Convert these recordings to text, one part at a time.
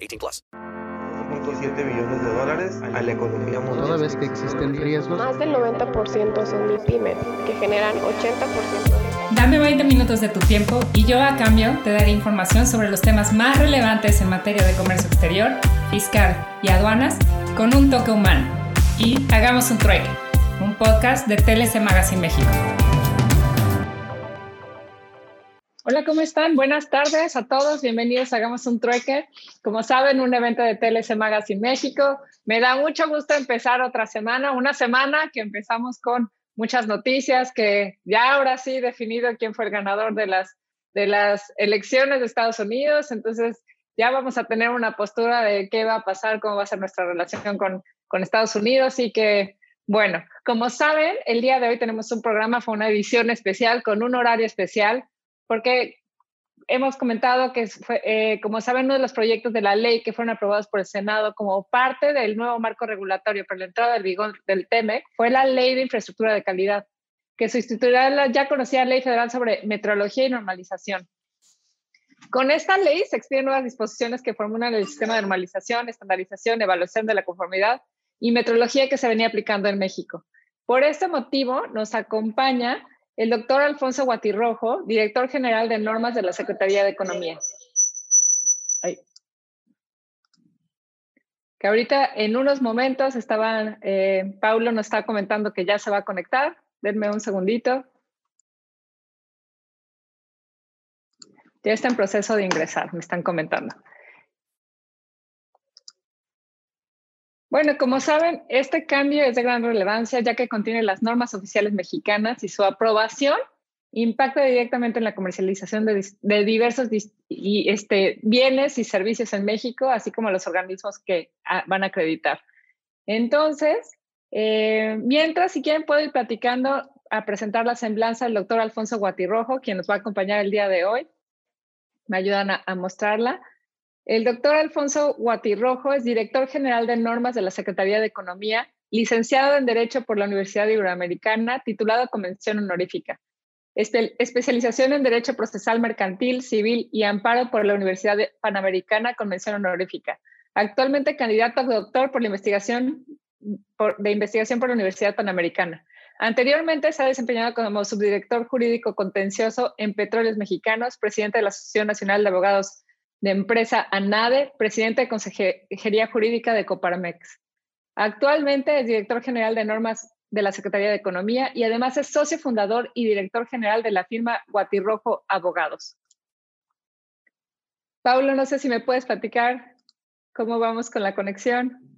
18 plus. 1.7 billones de dólares a la economía mundial. Toda vez que existen riesgos. Más del 90% son MIPYMES, que generan 80% de... Dame 20 minutos de tu tiempo y yo a cambio te daré información sobre los temas más relevantes en materia de comercio exterior, fiscal y aduanas con un toque humano y Hagamos un Trueque, un podcast de TLC Magazine México. Hola, ¿cómo están? Buenas tardes a todos. Bienvenidos a Hagamos un Trueque. Como saben, un evento de TLC Magazine México. Me da mucho gusto empezar otra semana, una semana que empezamos con muchas noticias, que ya ahora sí definido quién fue el ganador de las, de las elecciones de Estados Unidos. Entonces, ya vamos a tener una postura de qué va a pasar, cómo va a ser nuestra relación con con Estados Unidos y que, bueno, como saben, el día de hoy tenemos un programa, fue una edición especial con un horario especial, porque hemos comentado que, eh, como saben, uno de los proyectos de la ley que fueron aprobados por el Senado como parte del nuevo marco regulatorio para la entrada del vigor del TEMEC fue la Ley de Infraestructura de Calidad, que sustituirá la ya conocida Ley Federal sobre Metrología y Normalización. Con esta ley se expiden nuevas disposiciones que formulan el sistema de normalización, estandarización, evaluación de la conformidad y metrología que se venía aplicando en México. Por este motivo, nos acompaña el doctor Alfonso Guatirrojo, director general de normas de la Secretaría de Economía. Que ahorita en unos momentos estaban, eh, Paulo nos está comentando que ya se va a conectar. Denme un segundito. Ya está en proceso de ingresar, me están comentando. Bueno, como saben, este cambio es de gran relevancia ya que contiene las normas oficiales mexicanas y su aprobación impacta directamente en la comercialización de, diversos este, bienes y servicios en México, así como los organismos que van a acreditar. Entonces, eh, mientras, si quieren, puedo ir platicando a presentar la semblanza del doctor Alfonso Guatirrojo, quien nos va a acompañar el día de hoy. Me ayudan a mostrarla. El doctor Alfonso Guatirrojo es director general de normas de la Secretaría de Economía, licenciado en Derecho por la Universidad Iberoamericana, titulado Convención Honorífica. especialización en Derecho Procesal Mercantil, Civil y Amparo por la Universidad Panamericana, Convención Honorífica. Actualmente candidato a doctor por la investigación de investigación por la Universidad Panamericana. Anteriormente se ha desempeñado como subdirector jurídico contencioso en Petróleos Mexicanos, presidente de la Asociación Nacional de Abogados de empresa ANADE, presidente de Consejería Jurídica de Coparmex. Actualmente es director general de normas de la Secretaría de Economía y además es socio fundador y director general de la firma Guatirrojo Abogados. Paulo, no sé si me puedes platicar cómo vamos con la conexión.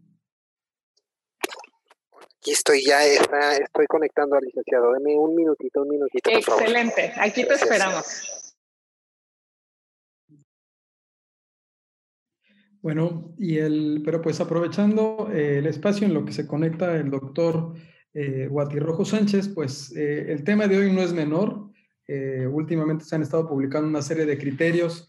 Aquí estoy ya, estoy conectando al licenciado. Deme un minutito, un minutito. Excelente, aquí te esperamos. Bueno, y el, pero pues aprovechando eh, el espacio en lo que se conecta el doctor eh, Guatirrojo Sánchez, pues eh, el tema de hoy no es menor. Eh, últimamente se han estado publicando una serie de criterios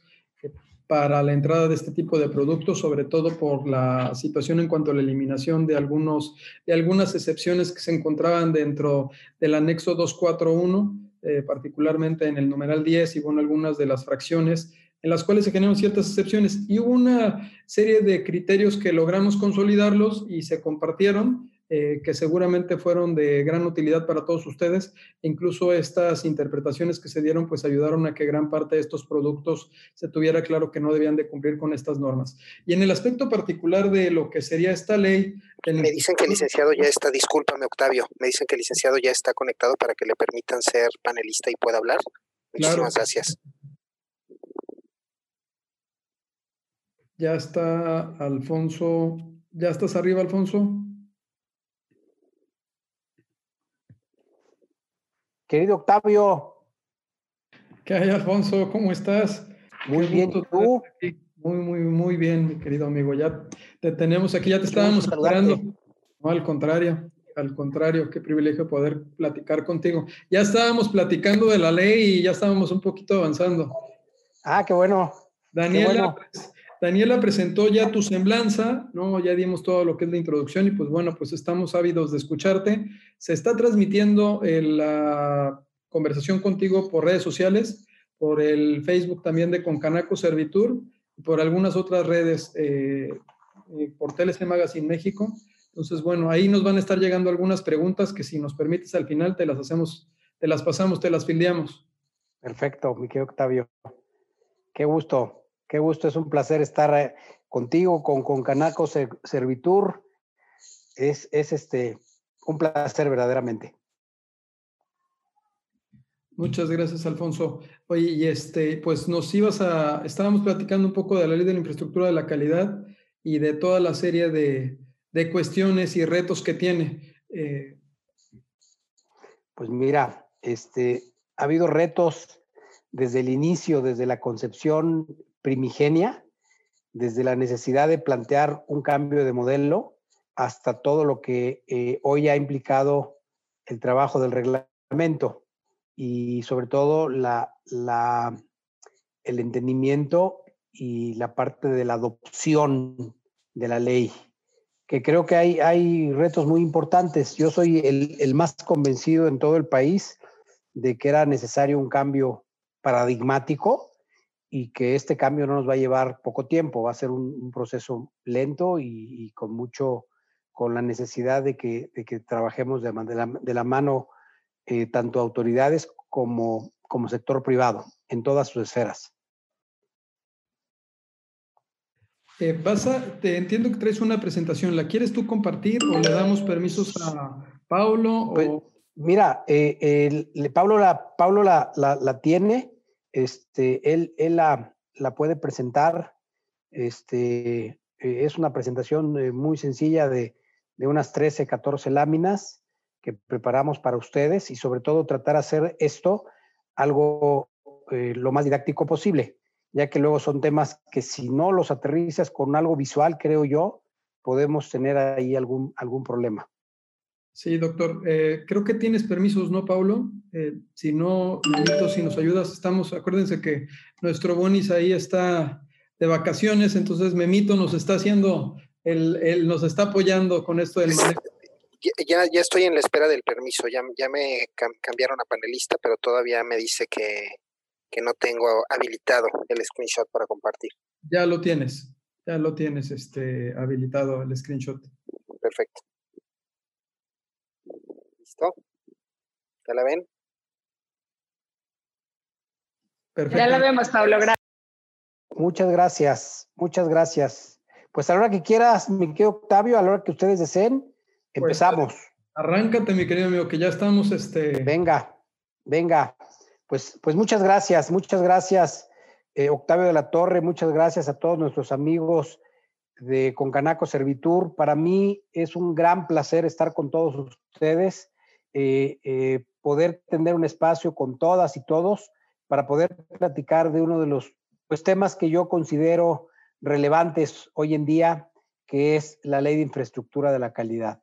para la entrada de este tipo de productos, sobre todo por la situación en cuanto a la eliminación de, algunos, de algunas excepciones que se encontraban dentro del anexo 241, particularmente en el numeral 10 y bueno, algunas de las fracciones en las cuales se generan ciertas excepciones y hubo una serie de criterios que logramos consolidarlos y se compartieron eh, que seguramente fueron de gran utilidad para todos ustedes. Incluso estas interpretaciones que se dieron, pues ayudaron a que gran parte de estos productos se tuviera claro que no debían de cumplir con estas normas. Y en el aspecto particular de lo que sería esta ley... Me dicen que el licenciado ya está, discúlpame Octavio, me dicen que el licenciado ya está conectado para que le permitan ser panelista y pueda hablar. Muchísimas gracias. Ya está Alfonso. ¿Ya estás arriba, Alfonso? Querido Octavio. ¿Qué hay, Alfonso? ¿Cómo estás? Muy bien, ¿tú? Muy, muy, muy bien, mi querido amigo. Ya te tenemos aquí, ya te estábamos esperando. No, al contrario, al contrario, qué privilegio poder platicar contigo. Ya estábamos platicando de la ley y ya estábamos un poquito avanzando. Ah, qué bueno. Daniela, pues, Daniela presentó ya tu semblanza, ¿no? Ya dimos todo lo que es la introducción y pues bueno, pues estamos ávidos de escucharte. Se está transmitiendo la conversación contigo por redes sociales, por el Facebook también de Concanaco Servitur por algunas otras redes, eh, eh, por TLC Magazine México. Entonces, bueno, ahí nos van a estar llegando algunas preguntas que si nos permites al final te las hacemos, te las pasamos, te las fildeamos. Perfecto, mi querido Octavio. Qué gusto. Qué gusto, es un placer estar eh, contigo, con, con Canaco Servitur. Es, es este, un placer verdaderamente. Muchas gracias, Alfonso. Oye, y este, pues nos ibas a, estábamos platicando un poco de la ley de la infraestructura de la calidad y de toda la serie de, de cuestiones y retos que tiene. Eh, pues mira, este, ha habido retos desde el inicio, desde la concepción primigenia, desde la necesidad de plantear un cambio de modelo hasta todo lo que eh, hoy ha implicado el trabajo del reglamento y sobre todo el entendimiento y la parte de la adopción de la ley, que creo que hay, retos muy importantes. Yo soy el más convencido en todo el país de que era necesario un cambio paradigmático y que este cambio no nos va a llevar poco tiempo, va a ser un, proceso lento y, con mucho, con la necesidad de que, de que trabajemos de, la, de la mano eh, tanto autoridades como, como sector privado en todas sus esferas. Eh, vas te entiendo que traes una presentación. ¿La quieres tú compartir o le damos permisos a Paulo? Pues, mira, eh, Pablo, la, Pablo la, la, la tiene este, él, él la, puede presentar. Este, eh, es una presentación eh, muy sencilla de, de, unas 13, 14 láminas que preparamos para ustedes y sobre todo tratar de hacer esto algo eh, lo más didáctico posible, ya que luego son temas que si no los aterrizas con algo visual, creo yo, podemos tener ahí algún, algún problema. Sí, doctor. Eh, creo que tienes permisos, ¿no, Paulo? Eh, si no, si nos ayudas, estamos, acuérdense que nuestro Bonis ahí está de vacaciones, entonces Memito nos está haciendo, él, nos está apoyando con esto del manejo. Ya, ya estoy en la espera del permiso, ya, ya me cambiaron a panelista, pero todavía me dice que, que no tengo habilitado el screenshot para compartir. Ya lo tienes, ya lo tienes este, habilitado el screenshot. Perfecto. ¿Ya la ven? Perfecto. Ya la vemos, Pablo. Gracias. Muchas gracias, muchas gracias. Pues a la hora que quieras, mi querido Octavio, a la hora que ustedes deseen, pues, empezamos. arráncate, mi querido amigo, que ya estamos, este... Venga, venga. Pues, pues muchas gracias, muchas gracias, eh, Octavio de la Torre, muchas gracias a todos nuestros amigos de Concanaco Servitur. Para mí es un gran placer estar con todos ustedes eh, eh, poder tener un espacio con todas y todos para poder platicar de uno de los pues, temas que yo considero relevantes hoy en día, que es la ley de infraestructura de la calidad.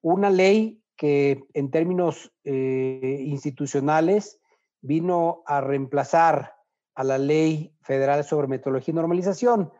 Una ley que en términos eh, institucionales vino a reemplazar a la ley federal sobre metodología y normalización.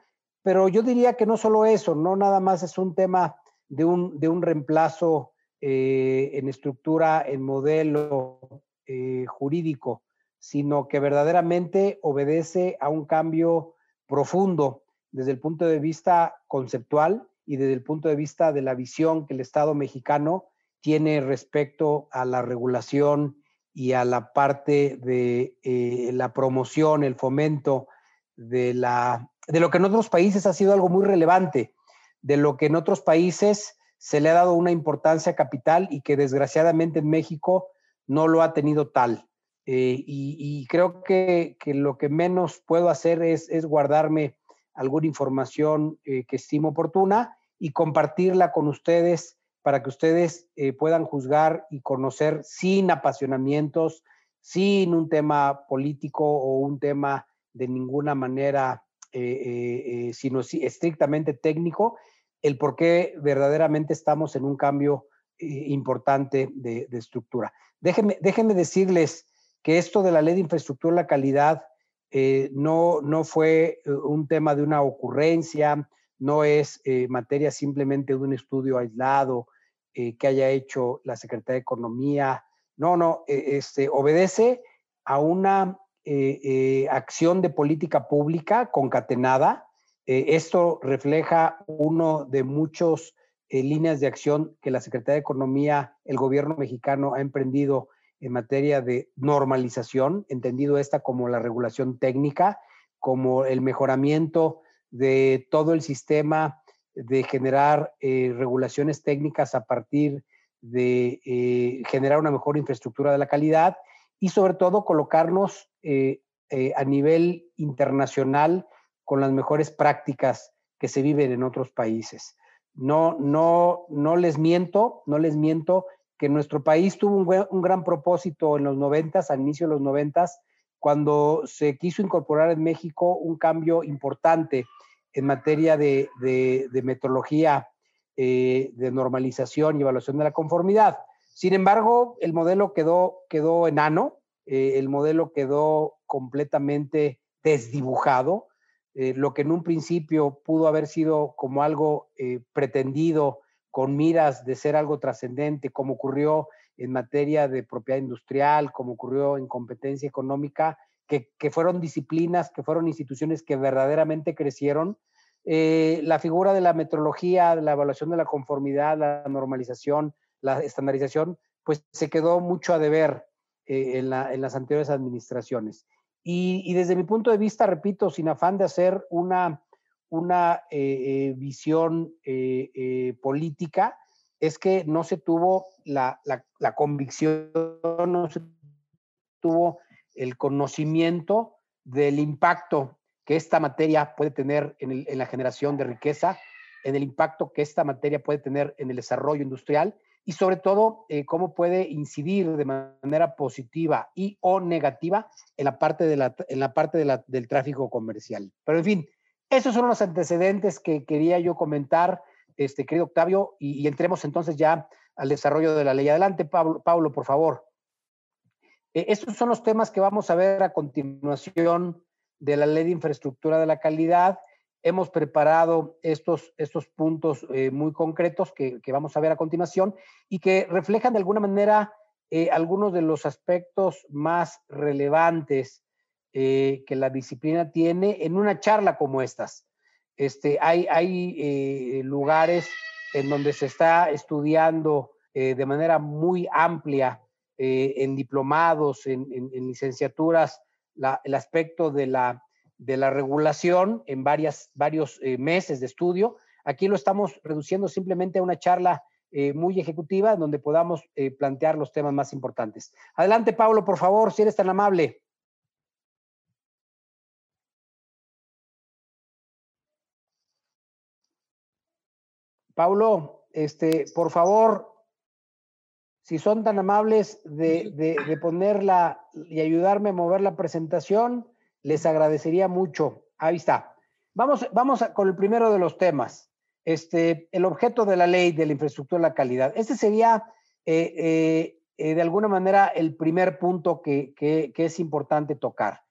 Pero yo diría que no solo eso, no nada más es un tema de un, de un reemplazo eh, en estructura, en modelo eh, jurídico, sino que verdaderamente obedece a un cambio profundo desde el punto de vista conceptual y desde el punto de vista de la visión que el Estado mexicano tiene respecto a la regulación y a la parte de eh, la promoción, el fomento de, la, de lo que en otros países ha sido algo muy relevante, de lo que en otros países se le ha dado una importancia capital y que desgraciadamente en México no lo ha tenido tal. Eh, y, creo que, lo que menos puedo hacer es, guardarme alguna información eh, que estimo oportuna y compartirla con ustedes para que ustedes eh, puedan juzgar y conocer sin apasionamientos, sin un tema político o un tema de ninguna manera, sino estrictamente técnico, el por qué verdaderamente estamos en un cambio importante de, estructura. Déjenme, decirles que esto de la ley de infraestructura la calidad eh, no, no fue eh, un tema de una ocurrencia, no es eh, materia simplemente de un estudio aislado que haya hecho la Secretaría de Economía. No, no, este, obedece a una acción de política pública concatenada. Esto refleja uno de muchos líneas de acción que la Secretaría de Economía, el gobierno mexicano ha emprendido en materia de normalización, entendido esta como la regulación técnica, como el mejoramiento de todo el sistema de generar eh, regulaciones técnicas a partir de eh, generar una mejor infraestructura de la calidad y sobre todo colocarnos eh, a nivel internacional con las mejores prácticas que se viven en otros países. No, no, no les miento, no les miento que nuestro país tuvo un, gran propósito en los noventas, al inicio de los noventas, cuando se quiso incorporar en México un cambio importante en materia de, de, metodología eh, de normalización y evaluación de la conformidad. Sin embargo, el modelo quedó, quedó enano, eh, el modelo quedó completamente desdibujado, eh, lo que en un principio pudo haber sido como algo pretendido con miras de ser algo trascendente, como ocurrió en materia de propiedad industrial, como ocurrió en competencia económica, que, fueron disciplinas, que fueron instituciones que verdaderamente crecieron. Eh, la figura de la metrología, de la evaluación de la conformidad, la normalización, la estandarización, pues se quedó mucho a deber eh, en, las anteriores administraciones. Y, desde mi punto de vista, repito, sin afán de hacer una una eh, eh, visión eh, política es que no se tuvo la, convicción, no se tuvo el conocimiento del impacto que esta materia puede tener en, la generación de riqueza, en el impacto que esta materia puede tener en el desarrollo industrial y sobre todo cómo puede incidir de manera positiva y o negativa en la parte, de la, en la parte del tráfico comercial. Pero en fin, esos son los antecedentes que quería yo comentar, este, querido Octavio, y, entremos entonces ya al desarrollo de la ley. Adelante, Pablo, Pablo por favor. E, estos son los temas que vamos a ver a continuación de la ley de infraestructura de la calidad. Hemos preparado estos, estos puntos eh, muy concretos que, vamos a ver a continuación y que reflejan de alguna manera eh, algunos de los aspectos más relevantes eh, que la disciplina tiene en una charla como estas. Este, hay hay lugares en donde se está estudiando de manera muy amplia en diplomados, en, licenciaturas, el aspecto de la, de la regulación en varias, varios meses de estudio. Aquí lo estamos reduciendo simplemente a una charla muy ejecutiva donde podamos plantear los temas más importantes. Adelante, Pablo, por favor, si eres tan amable. Paulo, este, por favor, si son tan amables de, ponerla y ayudarme a mover la presentación, les agradecería mucho. Ahí está. Vamos, vamos con el primero de los temas. Este, el objeto de la ley de la infraestructura de la calidad. Este sería, eh, eh, eh, de alguna manera, el primer punto que, que es importante tocar.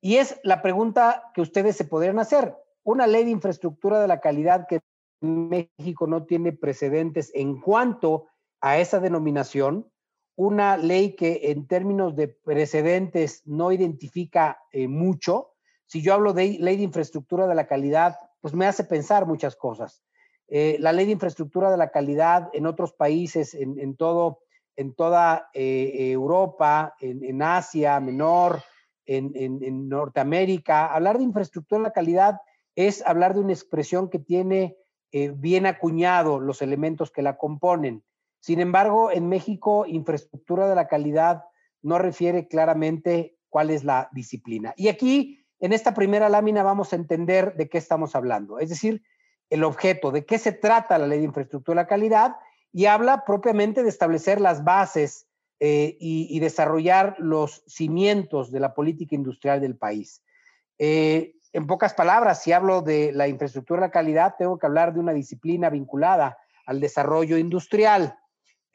Y es la pregunta que ustedes se podrían hacer. Una ley de infraestructura de la calidad que México no tiene precedentes en cuanto a esa denominación, una ley que en términos de precedentes no identifica eh, mucho. Si yo hablo de ley de infraestructura de la calidad, pues me hace pensar muchas cosas. eh, la ley de infraestructura de la calidad en otros países, en, todo, en toda eh, Europa, en, Asia Menor, en, Norteamérica. Hablar de infraestructura de la calidad es hablar de una expresión que tiene bien acuñado los elementos que la componen. Sin embargo, en México, infraestructura de la calidad no refiere claramente cuál es la disciplina. Y aquí, en esta primera lámina, vamos a entender de qué estamos hablando. Es decir, el objeto, de qué se trata la ley de infraestructura de la calidad y habla propiamente de establecer las bases eh, y, desarrollar los cimientos de la política industrial del país. Eh, en pocas palabras, si hablo de la infraestructura de la calidad, tengo que hablar de una disciplina vinculada al desarrollo industrial.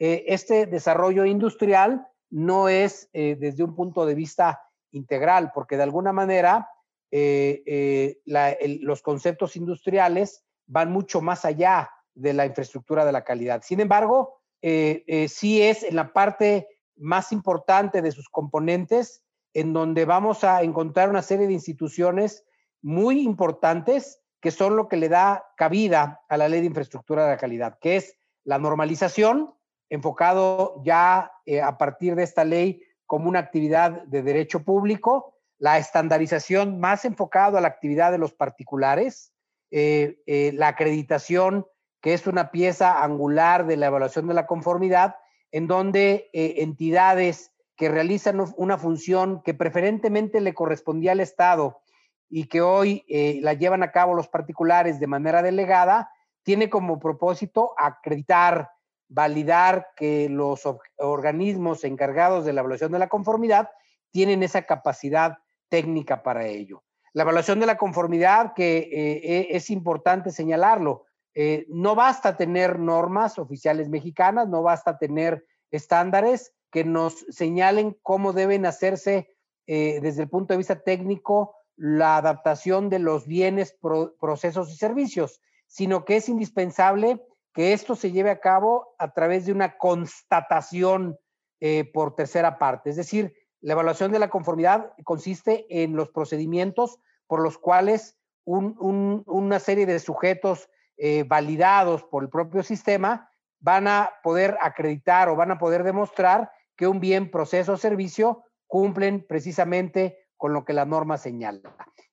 Eh, este desarrollo industrial no es desde un punto de vista integral, porque de alguna manera los conceptos industriales van mucho más allá de la infraestructura de la calidad. Sin embargo, eh, eh, sí es en la parte más importante de sus componentes en donde vamos a encontrar una serie de instituciones muy importantes que son lo que le da cabida a la ley de infraestructura de la calidad, que es la normalización, enfocado ya eh, a partir de esta ley como una actividad de derecho público, la estandarización más enfocado a la actividad de los particulares, eh, eh, la acreditación, que es una pieza angular de la evaluación de la conformidad, en donde entidades que realizan una función que preferentemente le correspondía al Estado y que hoy la llevan a cabo los particulares de manera delegada, tiene como propósito acreditar, validar que los organismos encargados de la evaluación de la conformidad tienen esa capacidad técnica para ello. La evaluación de la conformidad, que eh, e, es importante señalarlo, eh, no basta tener normas oficiales mexicanas, no basta tener estándares que nos señalen cómo deben hacerse eh, desde el punto de vista técnico la adaptación de los bienes, procesos y servicios, sino que es indispensable que esto se lleve a cabo a través de una constatación por tercera parte, es decir, la evaluación de la conformidad consiste en los procedimientos por los cuales una serie de sujetos eh, validados por el propio sistema van a poder acreditar o van a poder demostrar que un bien, proceso o servicio cumplen precisamente con lo que la norma señala.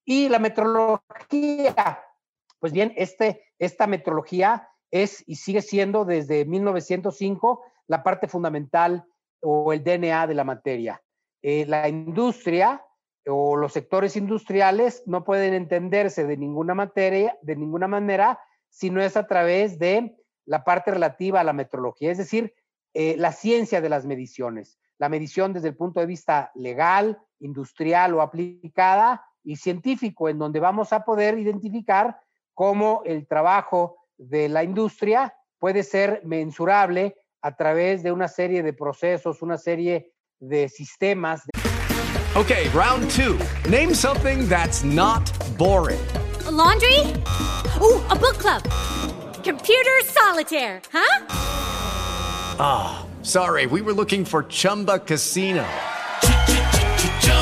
Y la metrología, pues bien, este, esta metrología es y sigue siendo desde 1905 la parte fundamental o el DNA de la materia. Eh, la industria o los sectores industriales no pueden entenderse de ninguna materia, de ninguna manera, si no es a través de la parte relativa a la metrología, es decir, eh, la ciencia de las mediciones, la medición desde el punto de vista legal, industrial o aplicada y científico, en donde vamos a poder identificar cómo el trabajo de la industria puede ser mensurable a través de una serie de procesos, una serie de sistemas. Okay, round two. Name something that's not boring. A laundry? Ooh, a book club. Computer solitaire, huh? Ah, oh, sorry. We were looking for Chumba Casino.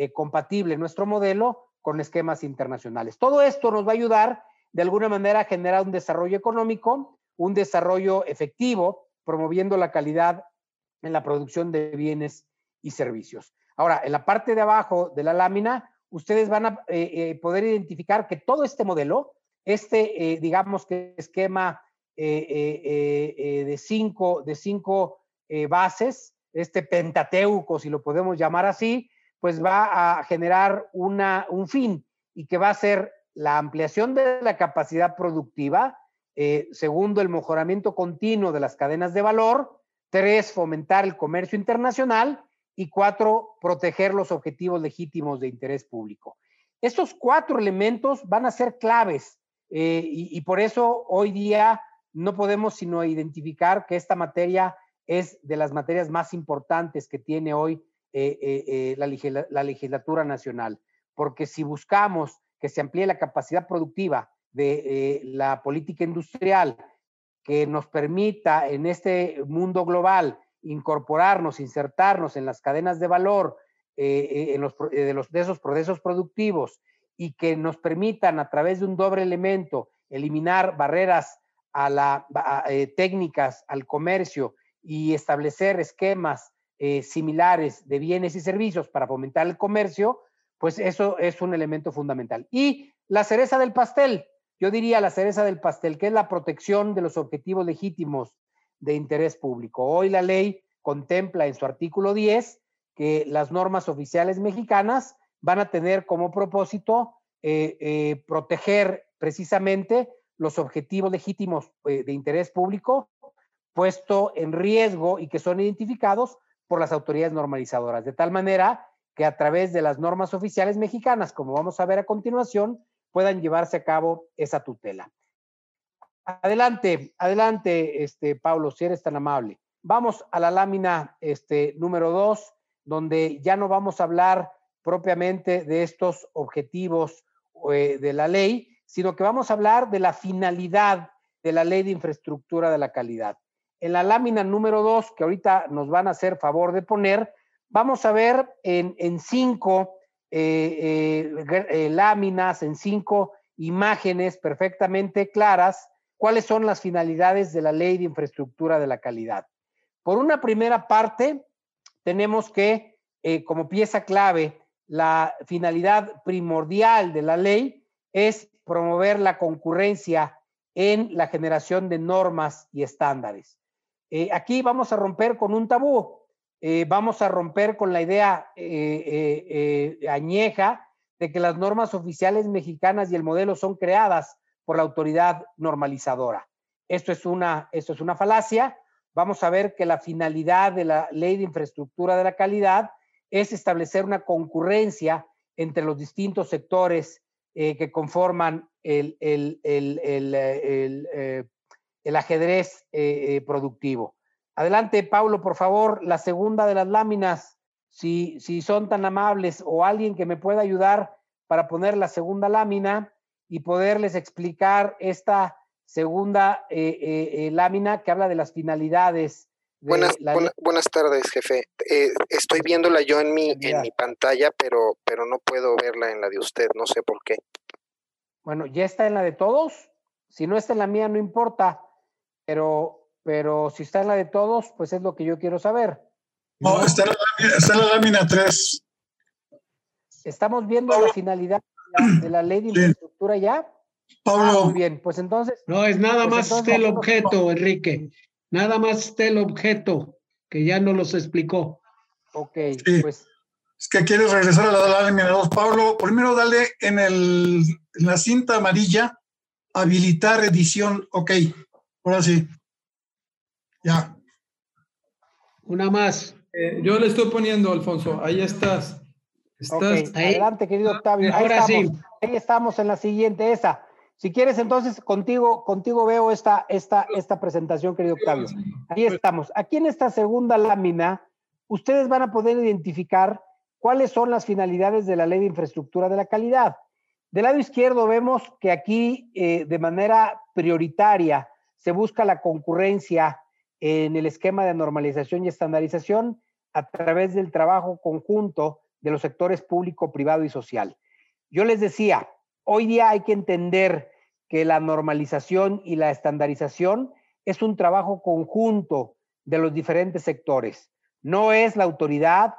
eh, compatible nuestro modelo con esquemas internacionales. Todo esto nos va a ayudar de alguna manera a generar un desarrollo económico, un desarrollo efectivo, promoviendo la calidad en la producción de bienes y servicios. Ahora, en la parte de abajo de la lámina ustedes van a eh, eh, poder identificar que todo este modelo, este, digamos que esquema de cinco, de cinco bases, este pentateuco, si lo podemos llamar así, pues va a generar una, un fin y que va a ser la ampliación de la capacidad productiva, eh, segundo, el mejoramiento continuo de las cadenas de valor, tres, fomentar el comercio internacional y cuatro, proteger los objetivos legítimos de interés público. Estos cuatro elementos van a ser claves eh, y, y por eso hoy día no podemos sino identificar que esta materia es de las materias más importantes que tiene hoy eh, eh, eh, la, legisla- la legislatura nacional, porque si buscamos que se amplíe la capacidad productiva de la política industrial, que nos permita en este mundo global incorporarnos, insertarnos en las cadenas de valor en los, de, esos procesos productivos y que nos permitan a través de un doble elemento eliminar barreras a la, técnicas al comercio y establecer esquemas eh, similares de bienes y servicios para fomentar el comercio, pues eso es un elemento fundamental. Y la cereza del pastel, yo diría la cereza del pastel, que es la protección de los objetivos legítimos de interés público. Hoy la ley contempla en su artículo 10 que las normas oficiales mexicanas van a tener como propósito eh, eh, proteger precisamente los objetivos legítimos de interés público puesto en riesgo y que son identificados por las autoridades normalizadoras, de tal manera que a través de las normas oficiales mexicanas, como vamos a ver a continuación, puedan llevarse a cabo esa tutela. Adelante, adelante, este, Pablo, si eres tan amable. Vamos a la lámina este, número dos, donde ya no vamos a hablar propiamente de estos objetivos eh, de la ley, sino que vamos a hablar de la finalidad de la ley de infraestructura de la calidad. En la lámina número dos, que ahorita nos van a hacer favor de poner, vamos a ver en, cinco eh, eh, eh, láminas, en cinco imágenes perfectamente claras, cuáles son las finalidades de la ley de infraestructura de la calidad. Por una primera parte, tenemos que, como pieza clave, la finalidad primordial de la ley es promover la concurrencia en la generación de normas y estándares. Eh, aquí vamos a romper con un tabú, eh, vamos a romper con la idea eh, añeja de que las normas oficiales mexicanas y el modelo son creadas por la autoridad normalizadora. Esto es una, esto es una falacia. Vamos a ver que la finalidad de la ley de infraestructura de la calidad es establecer una concurrencia entre los distintos sectores que conforman el, el, el, el el ajedrez eh, eh, productivo. Adelante, Paulo, por favor, la segunda de las láminas, si, si son tan amables o alguien que me pueda ayudar para poner la segunda lámina y poderles explicar esta segunda eh, lámina que habla de las finalidades. De buenas, la... buena, buenas tardes, jefe. Eh, estoy viéndola yo en mi, en mi pantalla, pero, pero no puedo verla en la de usted, no sé por qué. Bueno, ¿ya está en la de todos? Si no está en la mía, no importa pero, pero si está en la de todos, pues es lo que yo quiero saber. No, está en la lámina, está en la lámina 3. Estamos viendo Pablo. la finalidad de la, de la ley de infraestructura sí. ya. Pablo. Ah, muy bien, pues entonces. No, es nada pues más entonces, el objeto, Enrique. Nada más está el objeto, que ya no los explicó. Ok, sí. pues. Es que quieres regresar a la lámina 2, Pablo. Primero dale en, el, en la cinta amarilla, habilitar edición, ok. Ahora sí. Ya. Una más. Eh, yo le estoy poniendo, Alfonso. Ahí estás. estás okay. Adelante, querido Octavio. Ahí Ahora estamos. sí. Ahí estamos en la siguiente, esa. Si quieres, entonces contigo, contigo veo esta, esta, esta presentación, querido Octavio. Ahí estamos. Aquí en esta segunda lámina, ustedes van a poder identificar cuáles son las finalidades de la ley de infraestructura de la calidad. Del lado izquierdo vemos que aquí, eh, de manera prioritaria, se busca la concurrencia en el esquema de normalización y estandarización a través del trabajo conjunto de los sectores público, privado y social. Yo les decía, hoy día hay que entender que la normalización y la estandarización es un trabajo conjunto de los diferentes sectores. No es la autoridad,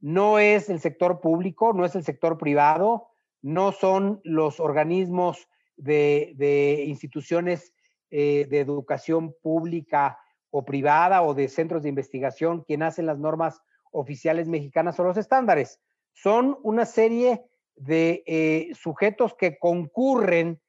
no es el sector público, no es el sector privado, no son los organismos de, instituciones eh, de educación pública o privada o de centros de investigación quien hacen las normas oficiales mexicanas o los estándares. Son una serie de sujetos que concurren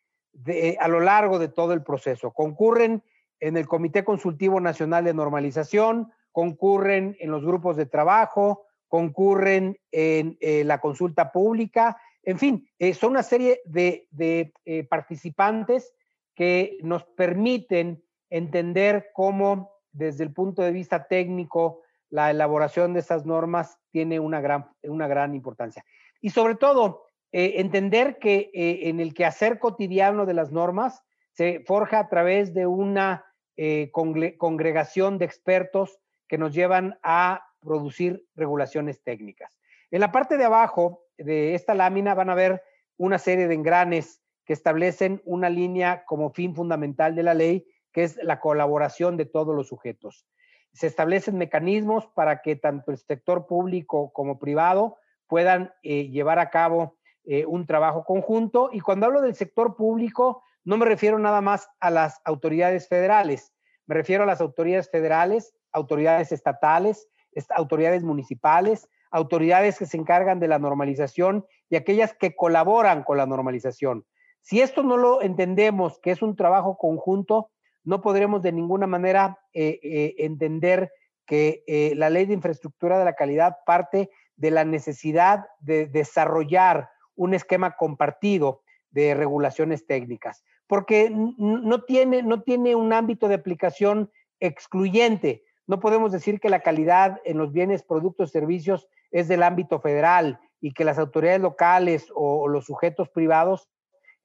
a lo largo de todo el proceso. Concurren en el Comité Consultivo Nacional de Normalización, concurren en los grupos de trabajo, concurren en la consulta pública, en fin, son una serie de participantes que nos permiten entender cómo desde el punto de vista técnico la elaboración de esas normas tiene una gran, una gran importancia. Y sobre todo, eh, entender que eh, en el quehacer cotidiano de las normas se forja a través de una eh, congregación de expertos que nos llevan a producir regulaciones técnicas. En la parte de abajo de esta lámina van a ver una serie de engranes que establecen una línea como fin fundamental de la ley, que es la colaboración de todos los sujetos. Se establecen mecanismos para que tanto el sector público como privado puedan eh, llevar a cabo eh, un trabajo conjunto. Y cuando hablo del sector público, no me refiero nada más a las autoridades federales, me refiero a las autoridades federales, autoridades estatales, autoridades municipales, autoridades que se encargan de la normalización y aquellas que colaboran con la normalización. Si esto no lo entendemos, que es un trabajo conjunto, no podremos de ninguna manera eh, eh, entender que eh, la ley de infraestructura de la calidad parte de la necesidad de desarrollar un esquema compartido de regulaciones técnicas, porque no tiene, no tiene un ámbito de aplicación excluyente. No podemos decir que la calidad en los bienes, productos, servicios es del ámbito federal y que las autoridades locales o los sujetos privados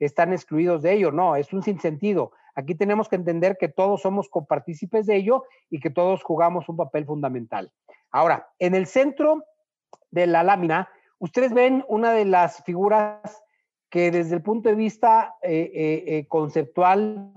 están excluidos de ello. No, es un sinsentido. Aquí tenemos que entender que todos somos copartícipes de ello y que todos jugamos un papel fundamental. Ahora, en el centro de la lámina, ustedes ven una de las figuras que desde el punto de vista eh, eh, eh, conceptual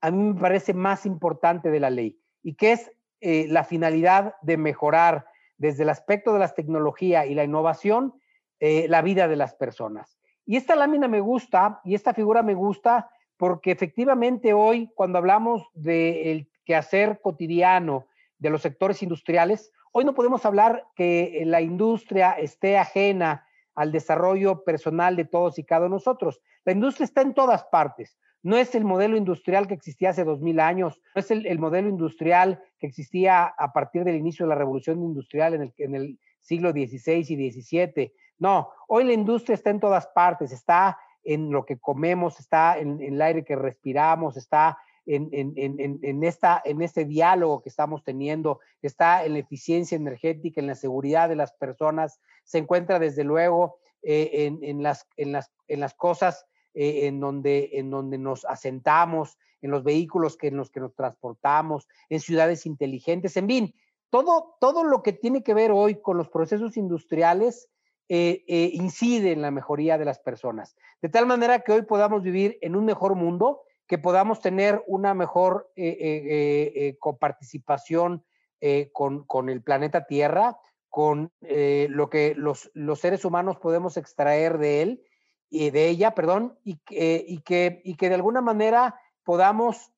a mí me parece más importante de la ley y que es la finalidad de mejorar desde el aspecto de la tecnología y la innovación la vida de las personas. Y esta lámina me gusta y esta figura me gusta porque efectivamente hoy, cuando hablamos del quehacer cotidiano de los sectores industriales, hoy no podemos hablar que la industria esté ajena al desarrollo personal de todos y cada uno de nosotros. La industria está en todas partes. No es el modelo industrial que existía hace dos mil años, no es el, modelo industrial que existía a partir del inicio de la revolución industrial en el siglo XVI y XVII. No, hoy la industria está en todas partes, está en lo que comemos, está en, el aire que respiramos, está en, esta, en este diálogo que estamos teniendo, está en la eficiencia energética, en la seguridad de las personas, se encuentra desde luego eh, en, las, en, las, en las cosas eh, en, donde, en donde nos asentamos, en los vehículos que, en los que nos transportamos, en ciudades inteligentes, en fin, todo, todo lo que tiene que ver hoy con los procesos industriales eh, eh, incide en la mejoría de las personas. De tal manera que hoy podamos vivir en un mejor mundo, que podamos tener una mejor eh, coparticipación con, con, el planeta Tierra, con lo que los, los, seres humanos podemos extraer de él y de ella, perdón, y, y, que, y que de alguna manera podamos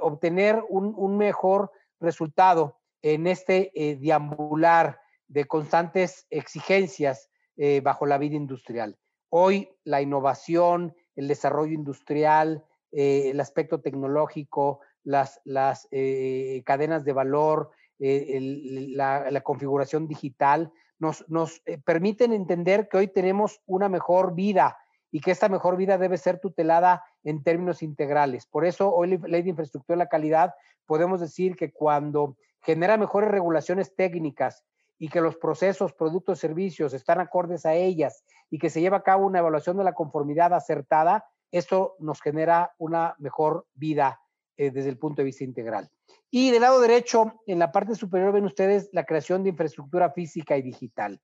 obtener un, un, mejor resultado en este deambular de constantes exigencias eh, bajo la vida industrial. Hoy la innovación, el desarrollo industrial, eh, el aspecto tecnológico, las, las eh, cadenas de valor, la, configuración digital, nos, nos permiten entender que hoy tenemos una mejor vida y que esta mejor vida debe ser tutelada en términos integrales. Por eso, hoy la ley de infraestructura de la calidad, podemos decir que cuando genera mejores regulaciones técnicas y que los procesos, productos, servicios están acordes a ellas y que se lleva a cabo una evaluación de la conformidad acertada, eso nos genera una mejor vida eh, desde el punto de vista integral. Y del lado derecho, en la parte superior ven ustedes la creación de infraestructura física y digital.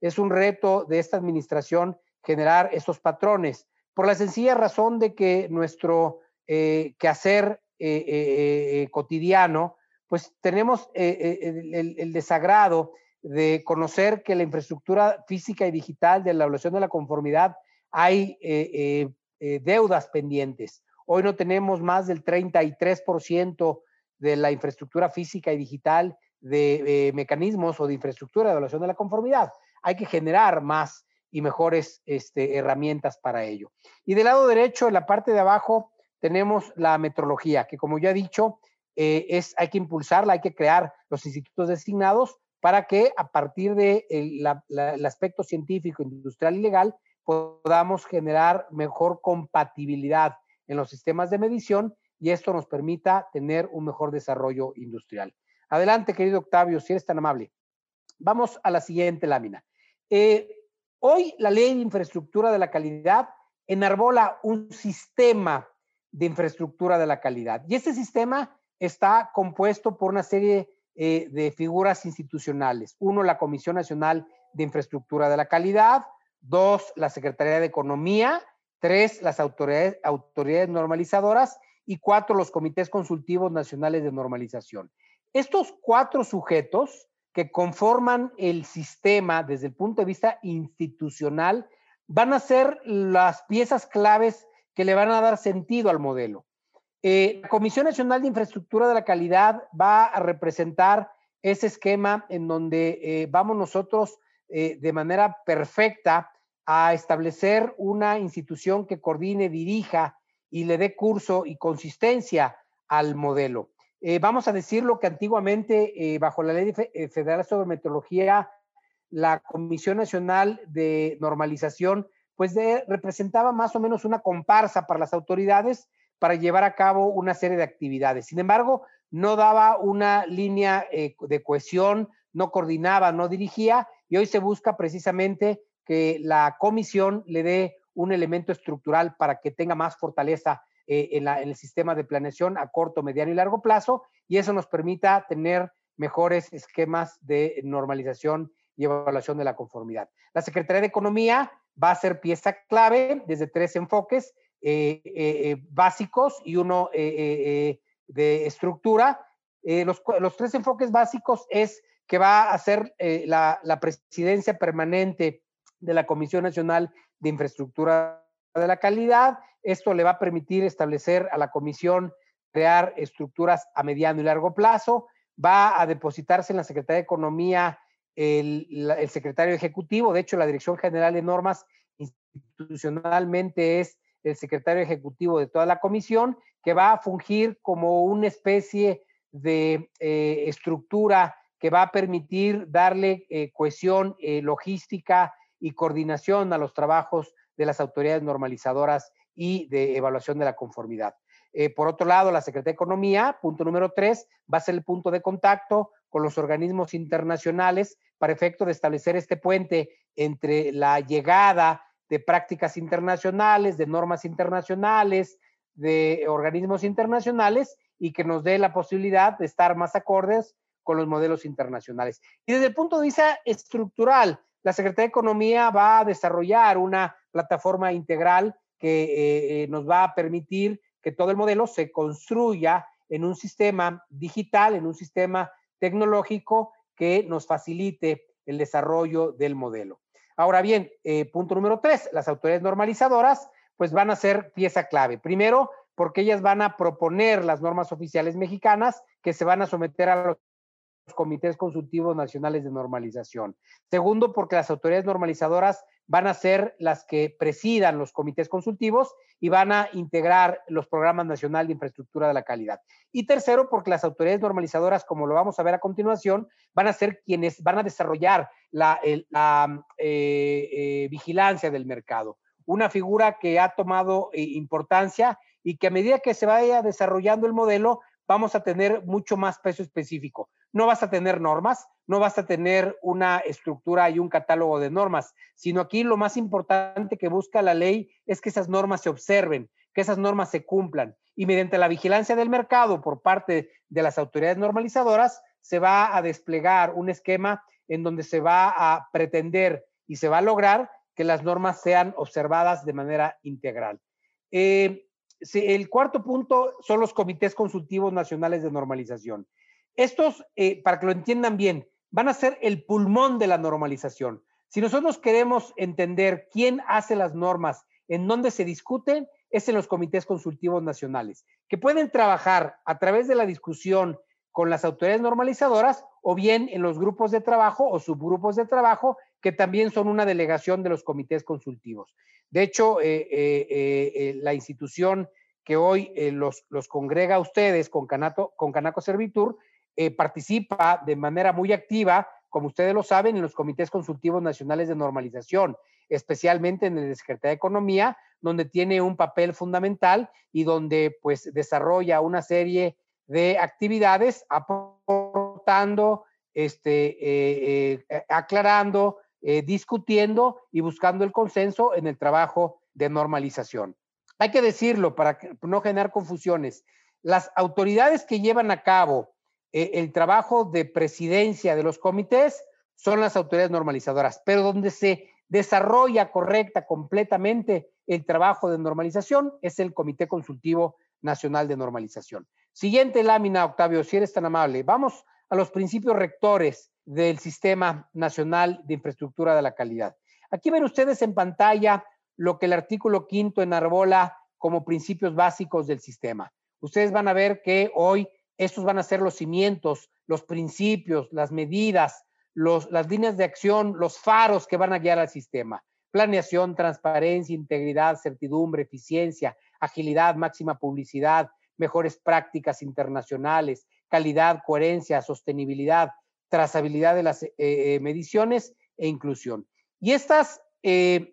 Es un reto de esta administración generar esos patrones, por la sencilla razón de que nuestro eh, quehacer eh, cotidiano pues tenemos eh, eh, el, desagrado de conocer que la infraestructura física y digital de la evaluación de la conformidad hay eh, deudas pendientes. Hoy no tenemos más del 33% de la infraestructura física y digital de mecanismos o de infraestructura de evaluación de la conformidad. Hay que generar más y mejores este, herramientas para ello. Y del lado derecho, en la parte de abajo, tenemos la metrología, que como ya he dicho, eh, es, hay que impulsarla, hay que crear los institutos designados para que a partir del de aspecto científico, industrial y legal podamos generar mejor compatibilidad en los sistemas de medición y esto nos permita tener un mejor desarrollo industrial. Adelante, querido Octavio, si eres tan amable. Vamos a la siguiente lámina. Eh, hoy la ley de infraestructura de la calidad enarbola un sistema de infraestructura de la calidad y este sistema está compuesto por una serie eh, de figuras institucionales. Uno, la Comisión Nacional de Infraestructura de la Calidad. Dos, la Secretaría de Economía. Tres, las autoridades, autoridades normalizadoras. Y cuatro, los comités consultivos nacionales de normalización. Estos cuatro sujetos que conforman el sistema desde el punto de vista institucional van a ser las piezas claves que le van a dar sentido al modelo. Eh, la Comisión Nacional de Infraestructura de la Calidad va a representar ese esquema en donde eh, vamos nosotros eh, de manera perfecta a establecer una institución que coordine, dirija y le dé curso y consistencia al modelo. vamos a decir lo que antiguamente, bajo la Ley Federal sobre Meteorología, la Comisión Nacional de Normalización, pues representaba más o menos una comparsa para las autoridades para llevar a cabo una serie de actividades. Sin embargo, no daba una línea eh, de cohesión, no coordinaba, no dirigía, y hoy se busca precisamente que la comisión le dé un elemento estructural para que tenga más fortaleza eh, en, el sistema de planeación a corto, mediano y largo plazo, y eso nos permita tener mejores esquemas de normalización y evaluación de la conformidad. La Secretaría de Economía va a ser pieza clave desde tres enfoques. Eh, eh, eh, básicos y uno de estructura. Los, los, tres enfoques básicos es que va a ser la, la, presidencia permanente de la Comisión Nacional de Infraestructura de la Calidad. Esto le va a permitir establecer a la comisión crear estructuras a mediano y largo plazo. Va a depositarse en la Secretaría de Economía el, el secretario ejecutivo. De hecho, la Dirección General de Normas institucionalmente es el secretario ejecutivo de toda la comisión, que va a fungir como una especie de eh, estructura que va a permitir darle eh, cohesión, eh, logística y coordinación a los trabajos de las autoridades normalizadoras y de evaluación de la conformidad. por otro lado, la Secretaría de Economía, punto número tres, va a ser el punto de contacto con los organismos internacionales para efecto de establecer este puente entre la llegada de prácticas internacionales, de normas internacionales, de organismos internacionales y que nos dé la posibilidad de estar más acordes con los modelos internacionales. Y desde el punto de vista estructural, la Secretaría de Economía va a desarrollar una plataforma integral que eh, eh, nos va a permitir que todo el modelo se construya en un sistema digital, en un sistema tecnológico que nos facilite el desarrollo del modelo. Ahora bien, eh, punto número tres, las autoridades normalizadoras pues van a ser pieza clave. Primero, porque ellas van a proponer las normas oficiales mexicanas que se van a someter a los comités consultivos nacionales de normalización. Segundo, porque las autoridades normalizadoras van a ser las que presidan los comités consultivos y van a integrar los programas nacionales de infraestructura de la calidad. Y tercero, porque las autoridades normalizadoras, como lo vamos a ver a continuación, van a ser quienes van a desarrollar la, eh, eh, vigilancia del mercado. Una figura que ha tomado eh, importancia y que a medida que se vaya desarrollando el modelo, vamos a tener mucho más peso específico. No vas a tener normas, no vas a tener una estructura y un catálogo de normas, sino aquí lo más importante que busca la ley es que esas normas se observen, que esas normas se cumplan. Y mediante la vigilancia del mercado por parte de las autoridades normalizadoras, se va a desplegar un esquema en donde se va a pretender y se va a lograr que las normas sean observadas de manera integral. Eh, el cuarto punto son los comités consultivos nacionales de normalización. Estos, eh, para que lo entiendan bien, van a ser el pulmón de la normalización. Si nosotros queremos entender quién hace las normas, en dónde se discuten, es en los comités consultivos nacionales, que pueden trabajar a través de la discusión con las autoridades normalizadoras o bien en los grupos de trabajo o subgrupos de trabajo que también son una delegación de los comités consultivos. De hecho, eh, eh, la institución que hoy los, congrega a ustedes con, con Canaco Servitur participa de manera muy activa, como ustedes lo saben, en los comités consultivos nacionales de normalización, especialmente en el de Secretaría de Economía, donde tiene un papel fundamental y donde pues desarrolla una serie de actividades aportando, este, aclarando, eh, discutiendo y buscando el consenso en el trabajo de normalización. Hay que decirlo para no generar confusiones. Las autoridades que llevan a cabo eh, el trabajo de presidencia de los comités son las autoridades normalizadoras, pero donde se desarrolla correcta, completamente el trabajo de normalización es el Comité Consultivo Nacional de Normalización. Siguiente lámina, Octavio, si eres tan amable. Vamos a los principios rectores del Sistema Nacional de Infraestructura de la Calidad. Aquí ven ustedes en pantalla lo que el artículo quinto enarbola como principios básicos del sistema. Ustedes van a ver que hoy estos van a ser los cimientos, los principios, las medidas, las líneas de acción, los faros que van a guiar al sistema. Planeación, transparencia, integridad, certidumbre, eficiencia, agilidad, máxima publicidad, mejores prácticas internacionales, calidad, coherencia, sostenibilidad, trazabilidad de las eh, eh, mediciones e inclusión. Y estas eh,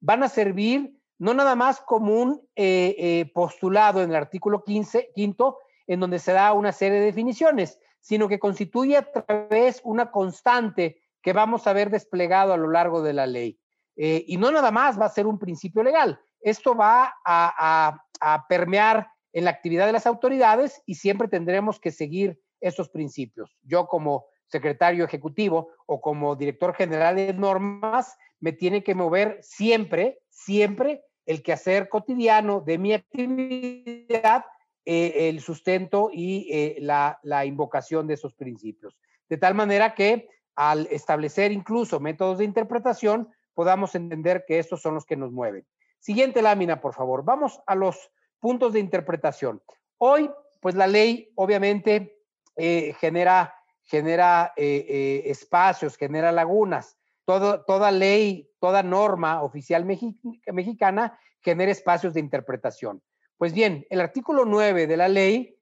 Van a servir no nada más como un eh, eh, postulado en el artículo 15, quinto, en donde se da una serie de definiciones, sino que constituye a través una constante que vamos a ver desplegado a lo largo de la ley. Eh, y no nada más va a ser un principio legal. Esto va a, a permear en la actividad de las autoridades y siempre tendremos que seguir estos principios. Yo como secretario ejecutivo o como director general de normas, me tiene que mover siempre, siempre el quehacer cotidiano de mi actividad, eh, el sustento y eh, la, invocación de esos principios. De tal manera que al establecer incluso métodos de interpretación, podamos entender que estos son los que nos mueven. Siguiente lámina, por favor. Vamos a los puntos de interpretación. Hoy, pues la ley obviamente eh, genera genera eh, eh, espacios, genera lagunas. Todo, toda ley, toda norma oficial mexicana genera espacios de interpretación. Pues bien, el artículo 9 de la ley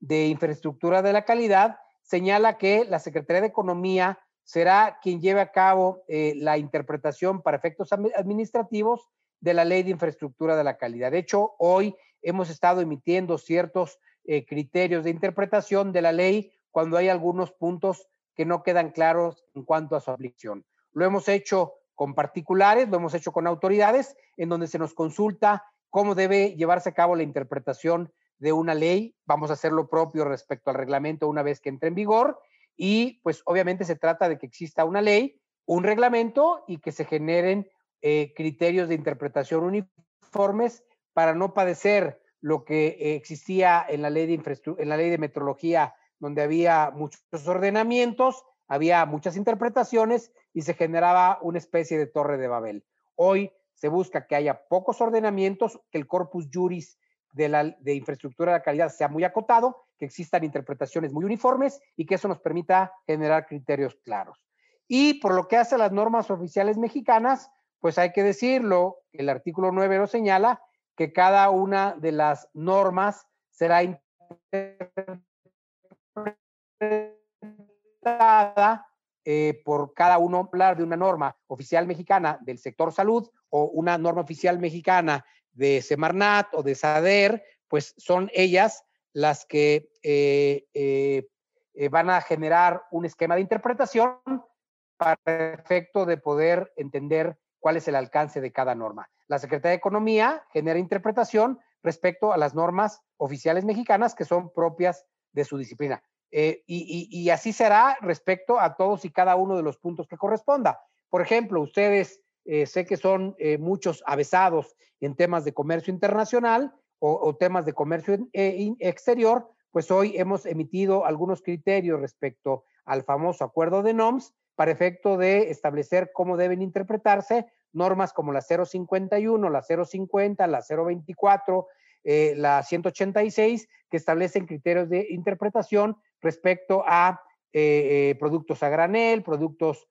de infraestructura de la calidad señala que la Secretaría de Economía será quien lleve a cabo eh, la interpretación para efectos administrativos de la ley de infraestructura de la calidad. De hecho, hoy hemos estado emitiendo ciertos criterios de interpretación de la ley cuando hay algunos puntos que no quedan claros en cuanto a su aplicación. Lo hemos hecho con particulares, lo hemos hecho con autoridades, en donde se nos consulta cómo debe llevarse a cabo la interpretación de una ley. Vamos a hacer lo propio respecto al reglamento una vez que entre en vigor. Y pues obviamente se trata de que exista una ley, un reglamento y que se generen eh, criterios de interpretación uniformes para no padecer lo que existía en la ley de en la ley de metrología donde había muchos ordenamientos, había muchas interpretaciones y se generaba una especie de torre de Babel. Hoy se busca que haya pocos ordenamientos, que el corpus juris de, la, de infraestructura de calidad sea muy acotado, que existan interpretaciones muy uniformes y que eso nos permita generar criterios claros. Y por lo que hace a las normas oficiales mexicanas, pues hay que decirlo, el artículo 9 lo señala, que cada una de las normas será eh, por cada uno hablar de una norma oficial mexicana del sector salud o una norma oficial mexicana de Semarnat o de SADER, pues son ellas las que eh, eh, van a generar un esquema de interpretación para efecto de poder entender cuál es el alcance de cada norma. La Secretaría de Economía genera interpretación respecto a las normas oficiales mexicanas que son propias de su disciplina. Eh, y, y, así será respecto a todos y cada uno de los puntos que corresponda. Por ejemplo, ustedes eh, sé que son eh, muchos avesados en temas de comercio internacional o, temas de comercio exterior, pues hoy hemos emitido algunos criterios respecto al famoso acuerdo de NOMS para efecto de establecer cómo deben interpretarse normas como la 051, la 050, la 024, eh, la 186, que establecen criterios de interpretación respecto a eh, eh, productos a granel, productos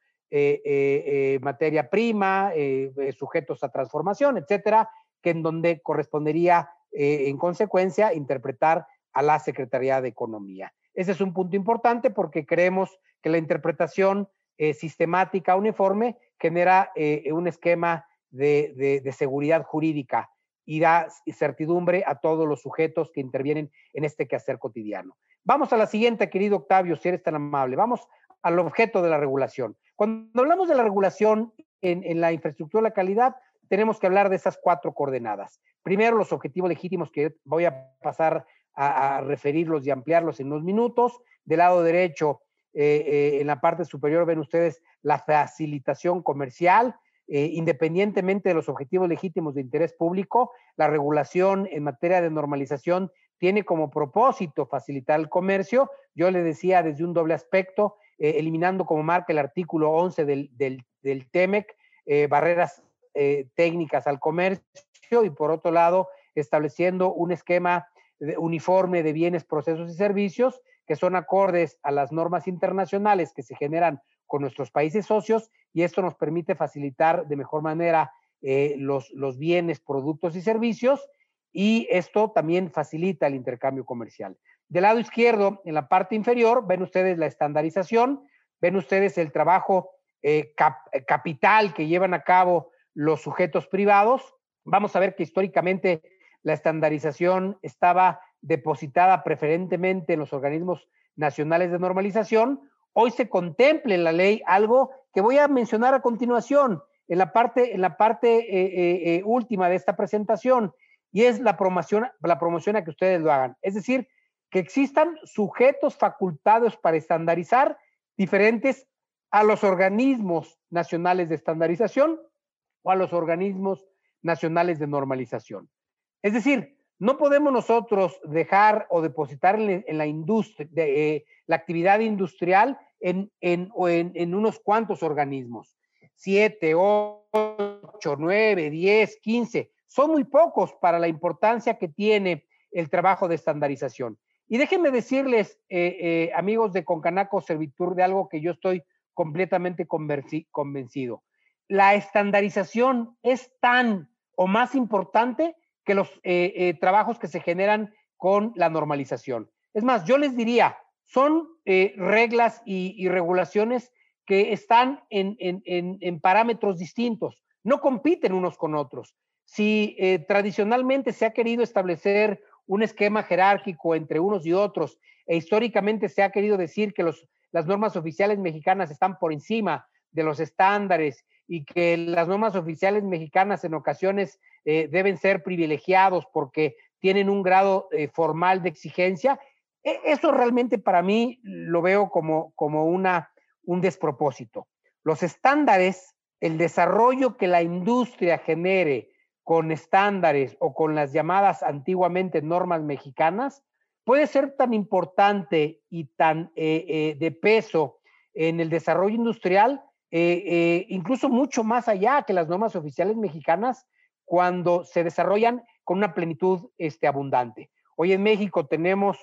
materia prima, sujetos a transformación, etcétera, que en donde correspondería en consecuencia interpretar a la Secretaría de Economía. Ese es un punto importante porque creemos que la interpretación sistemática uniforme genera un esquema de seguridad jurídica y da certidumbre a todos los sujetos que intervienen en este quehacer cotidiano. Vamos a la siguiente, querido Octavio, si eres tan amable. Vamos al objeto de la regulación. Cuando hablamos de la regulación en, la infraestructura de la calidad, tenemos que hablar de esas cuatro coordenadas. Primero, los objetivos legítimos que voy a pasar a, referirlos y ampliarlos en unos minutos. Del lado derecho, eh, eh, en la parte superior, ven ustedes la facilitación comercial, eh, independientemente de los objetivos legítimos de interés público, la regulación en materia de normalización tiene como propósito facilitar el comercio. Yo le decía desde un doble aspecto, eh, eliminando como marca el artículo 11 del, TEMEC, eh, barreras técnicas al comercio y por otro lado, estableciendo un esquema uniforme de bienes, procesos y servicios que son acordes a las normas internacionales que se generan con nuestros países socios y esto nos permite facilitar de mejor manera eh, los, bienes, productos y servicios y esto también facilita el intercambio comercial. Del lado izquierdo, en la parte inferior, ven ustedes la estandarización, ven ustedes el trabajo eh, eh, capital que llevan a cabo los sujetos privados. Vamos a ver que históricamente la estandarización estaba depositada preferentemente en los organismos nacionales de normalización, hoy se contemple en la ley algo que voy a mencionar a continuación en la parte, en la parte eh, eh, eh, última de esta presentación, y es la promoción, la promoción a que ustedes lo hagan. Es decir, que existan sujetos facultados para estandarizar diferentes a los organismos nacionales de estandarización o a los organismos nacionales de normalización. Es decir, no podemos nosotros dejar o depositar en, la industria, eh, la actividad industrial en, unos cuantos organismos. Siete, ocho, nueve, diez, quince. Son muy pocos para la importancia que tiene el trabajo de estandarización. Y déjenme decirles, eh, eh, amigos de Concanaco Servitur, de algo que yo estoy completamente convencido. La estandarización es tan o más importante que los eh, eh, trabajos que se generan con la normalización. Es más, yo les diría, son eh, reglas y, regulaciones que están en, parámetros distintos, no compiten unos con otros. Si tradicionalmente se ha querido establecer un esquema jerárquico entre unos y otros, e históricamente se ha querido decir que las normas oficiales mexicanas están por encima de los estándares y que las normas oficiales mexicanas en ocasiones eh, deben ser privilegiados porque tienen un grado eh, formal de exigencia. E, eso realmente para mí lo veo como, como una, un despropósito. Los estándares, el desarrollo que la industria genere con estándares o con las llamadas antiguamente normas mexicanas, puede ser tan importante y tan eh, de peso en el desarrollo industrial, incluso mucho más allá que las normas oficiales mexicanas, cuando se desarrollan con una plenitud este, abundante. Hoy en México tenemos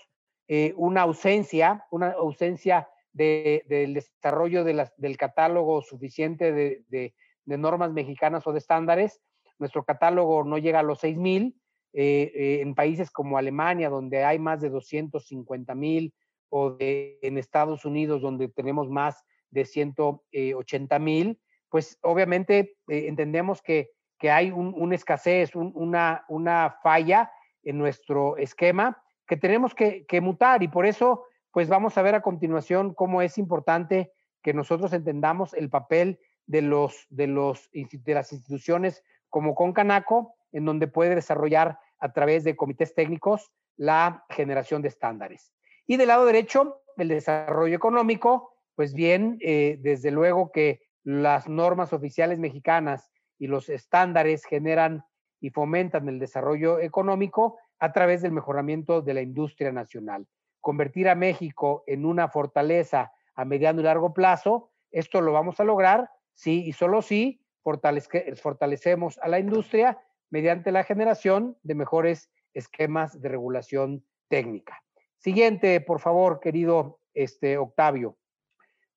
eh, una ausencia, una ausencia del desarrollo del catálogo suficiente de, normas mexicanas o de estándares. Nuestro catálogo no llega a los 6.000. Eh, eh, en países como Alemania, donde hay más de 250 mil, o en Estados Unidos, donde tenemos más de 180 mil, pues obviamente entendemos que que hay una escasez, una, falla en nuestro esquema que tenemos que, mutar y por eso pues vamos a ver a continuación cómo es importante que nosotros entendamos el papel de, los, de, los, de las instituciones como Concanaco, en donde puede desarrollar a través de comités técnicos la generación de estándares. Y del lado derecho, el desarrollo económico, pues bien, eh, desde luego que las normas oficiales mexicanas y los estándares generan y fomentan el desarrollo económico a través del mejoramiento de la industria nacional. Convertir a México en una fortaleza a mediano y largo plazo, esto lo vamos a lograr si y solo si fortalecemos a la industria mediante la generación de mejores esquemas de regulación técnica. Siguiente, por favor, querido este, Octavio.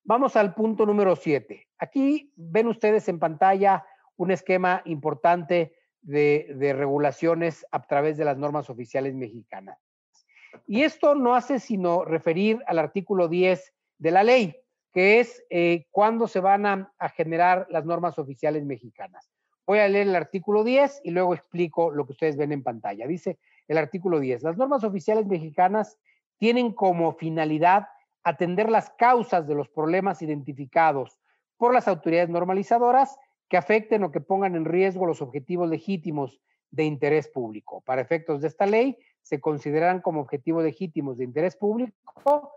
Vamos al punto número 7. Aquí ven ustedes en pantalla un esquema importante de, de, regulaciones a través de las normas oficiales mexicanas. Y esto no hace sino referir al artículo 10 de la ley, que es eh, cuándo se van a, a, generar las normas oficiales mexicanas. Voy a leer el artículo 10 y luego explico lo que ustedes ven en pantalla. Dice el artículo 10, las normas oficiales mexicanas tienen como finalidad atender las causas de los problemas identificados por las autoridades normalizadoras que afecten o que pongan en riesgo los objetivos legítimos de interés público. Para efectos de esta ley, se consideran como objetivos legítimos de interés público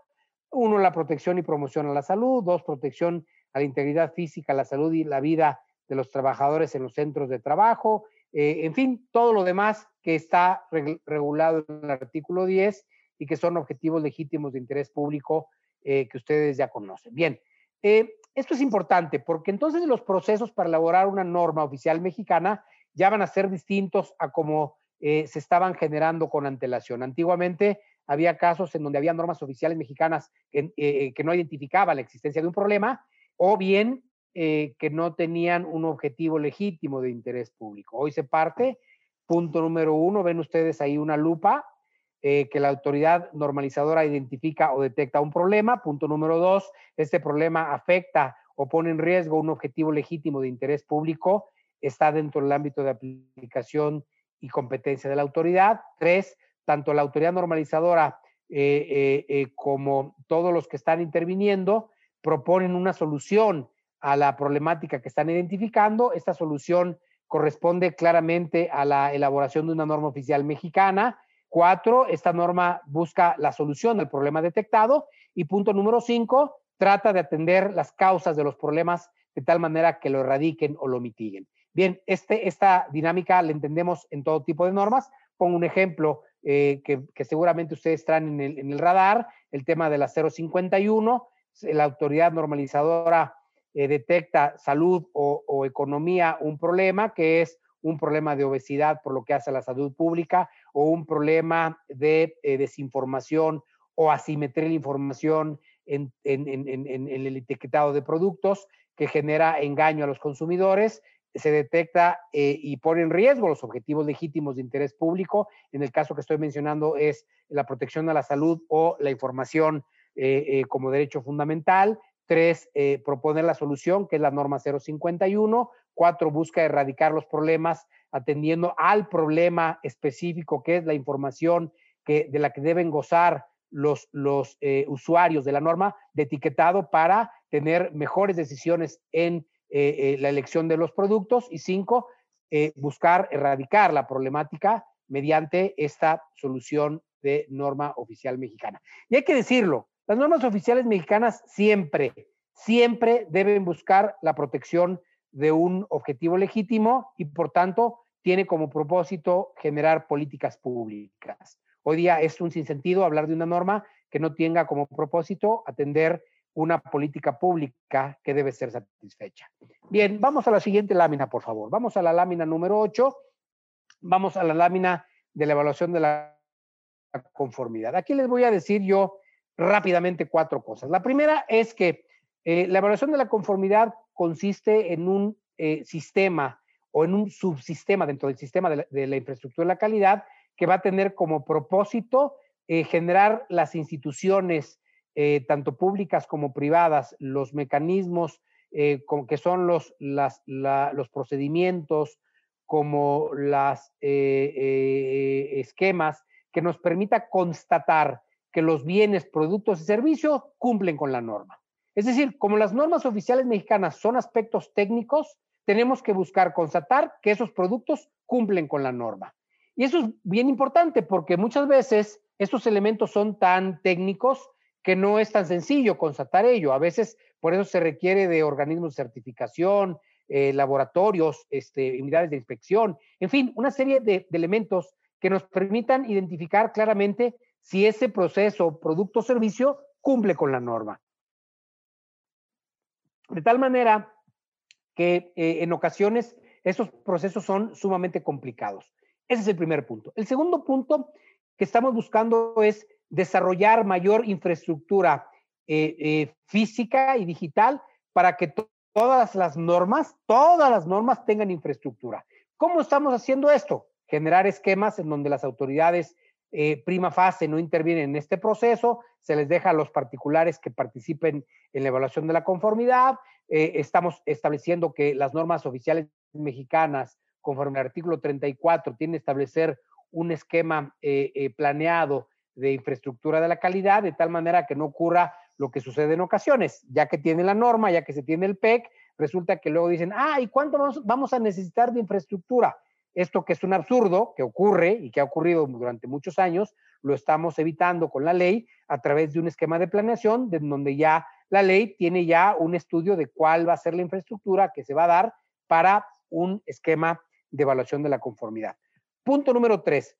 uno, la protección y promoción a la salud, dos, protección a la integridad física, la salud y la vida de los trabajadores en los centros de trabajo, eh, en fin, todo lo demás que está regulado en el artículo 10 y que son objetivos legítimos de interés público eh, que ustedes ya conocen. Bien, eh, esto es importante porque entonces los procesos para elaborar una norma oficial mexicana ya van a ser distintos a como se estaban generando con antelación. Antiguamente había casos en donde había normas oficiales mexicanas que, eh, no identificaban la existencia de un problema o bien eh, que no tenían un objetivo legítimo de interés público. Hoy se parte, punto número uno, ven ustedes ahí una lupa, eh, que la autoridad normalizadora identifica o detecta un problema. Punto número dos, este problema afecta o pone en riesgo un objetivo legítimo de interés público, está dentro del ámbito de aplicación y competencia de la autoridad. Tres, tanto la autoridad normalizadora eh, eh, como todos los que están interviniendo proponen una solución a la problemática que están identificando. Esta solución corresponde claramente a la elaboración de una norma oficial mexicana. Cuatro, esta norma busca la solución del problema detectado. Y punto número cinco, trata de atender las causas de los problemas de tal manera que lo erradiquen o lo mitiguen. Bien, este, esta dinámica la entendemos en todo tipo de normas. Pongo un ejemplo eh, que, seguramente ustedes traen en el, radar, el tema de la 051, la autoridad normalizadora eh, detecta salud o, economía un problema, que es un problema de obesidad por lo que hace a la salud pública o un problema de eh, desinformación o asimetría de información en, en, el etiquetado de productos que genera engaño a los consumidores se detecta eh, y pone en riesgo los objetivos legítimos de interés público. En el caso que estoy mencionando es la protección a la salud o la información eh, como derecho fundamental. Tres, proponer la solución, que es la norma 051. Cuatro, busca erradicar los problemas atendiendo al problema específico, que es la información que, de la que deben gozar los, los usuarios de la norma de etiquetado para tener mejores decisiones en eh, eh, la elección de los productos y cinco, eh, buscar erradicar la problemática mediante esta solución de norma oficial mexicana. Y hay que decirlo, las normas oficiales mexicanas siempre, siempre deben buscar la protección de un objetivo legítimo y por tanto tiene como propósito generar políticas públicas. Hoy día es un sinsentido hablar de una norma que no tenga como propósito atender una política pública que debe ser satisfecha. Bien, vamos a la siguiente lámina, por favor. Vamos a la lámina número 8. Vamos a la lámina de la evaluación de la conformidad. Aquí les voy a decir yo rápidamente cuatro cosas. La primera es que eh, la evaluación de la conformidad consiste en un eh, sistema o en un subsistema dentro del sistema de la, infraestructura de la calidad que va a tener como propósito eh, generar las instituciones tanto públicas como privadas, los mecanismos eh, que son los, los procedimientos, como los esquemas que nos permita constatar que los bienes, productos y servicios cumplen con la norma. Es decir, como las normas oficiales mexicanas son aspectos técnicos, tenemos que buscar constatar que esos productos cumplen con la norma. Y eso es bien importante porque muchas veces estos elementos son tan técnicos que no es tan sencillo constatar ello. A veces por eso se requiere de organismos de certificación, eh, laboratorios, este, unidades de inspección, en fin, una serie de, de elementos que nos permitan identificar claramente si ese proceso, producto o servicio cumple con la norma. De tal manera que eh, en ocasiones esos procesos son sumamente complicados. Ese es el primer punto. El segundo punto que estamos buscando es desarrollar mayor infraestructura eh, eh, física y digital para que todas las normas, todas las normas tengan infraestructura. ¿Cómo estamos haciendo esto? Generar esquemas en donde las autoridades eh, prima fase no intervienen en este proceso, se les deja a los particulares que participen en la evaluación de la conformidad. Eh, estamos estableciendo que las normas oficiales mexicanas, conforme al artículo 34, tienen que establecer un esquema eh, planeado de infraestructura de la calidad, de tal manera que no ocurra lo que sucede en ocasiones, ya que tiene la norma, ya que se tiene el PEC, resulta que luego dicen, ah, ¿y cuánto vamos, vamos a necesitar de infraestructura? Esto que es un absurdo, que ocurre y que ha ocurrido durante muchos años, lo estamos evitando con la ley a través de un esquema de planeación, de donde ya la ley tiene ya un estudio de cuál va a ser la infraestructura que se va a dar para un esquema de evaluación de la conformidad. Punto número tres.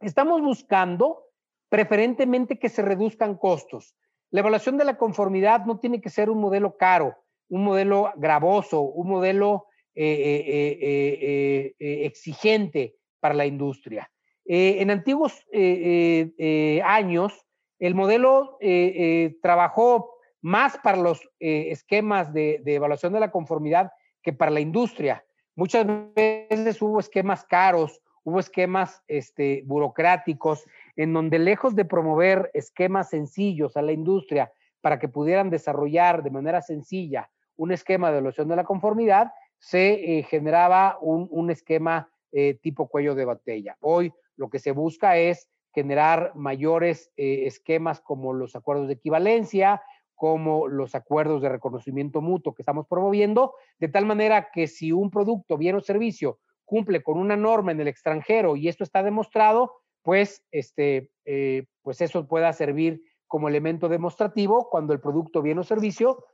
Estamos buscando preferentemente que se reduzcan costos. La evaluación de la conformidad no tiene que ser un modelo caro, un modelo gravoso, un modelo eh, eh, eh, exigente para la industria. en antiguos años, el modelo trabajó más para los esquemas de, evaluación de la conformidad que para la industria. Muchas veces hubo esquemas caros, hubo esquemas este, burocráticos, en donde lejos de promover esquemas sencillos a la industria para que pudieran desarrollar de manera sencilla un esquema de evaluación de la conformidad, se eh, generaba un, esquema eh, tipo cuello de botella. Hoy lo que se busca es generar mayores eh, esquemas como los acuerdos de equivalencia, como los acuerdos de reconocimiento mutuo que estamos promoviendo, de tal manera que si un producto, bien o servicio cumple con una norma en el extranjero y esto está demostrado, pues, este, pues eso pueda servir como elemento demostrativo cuando el producto, bien o servicio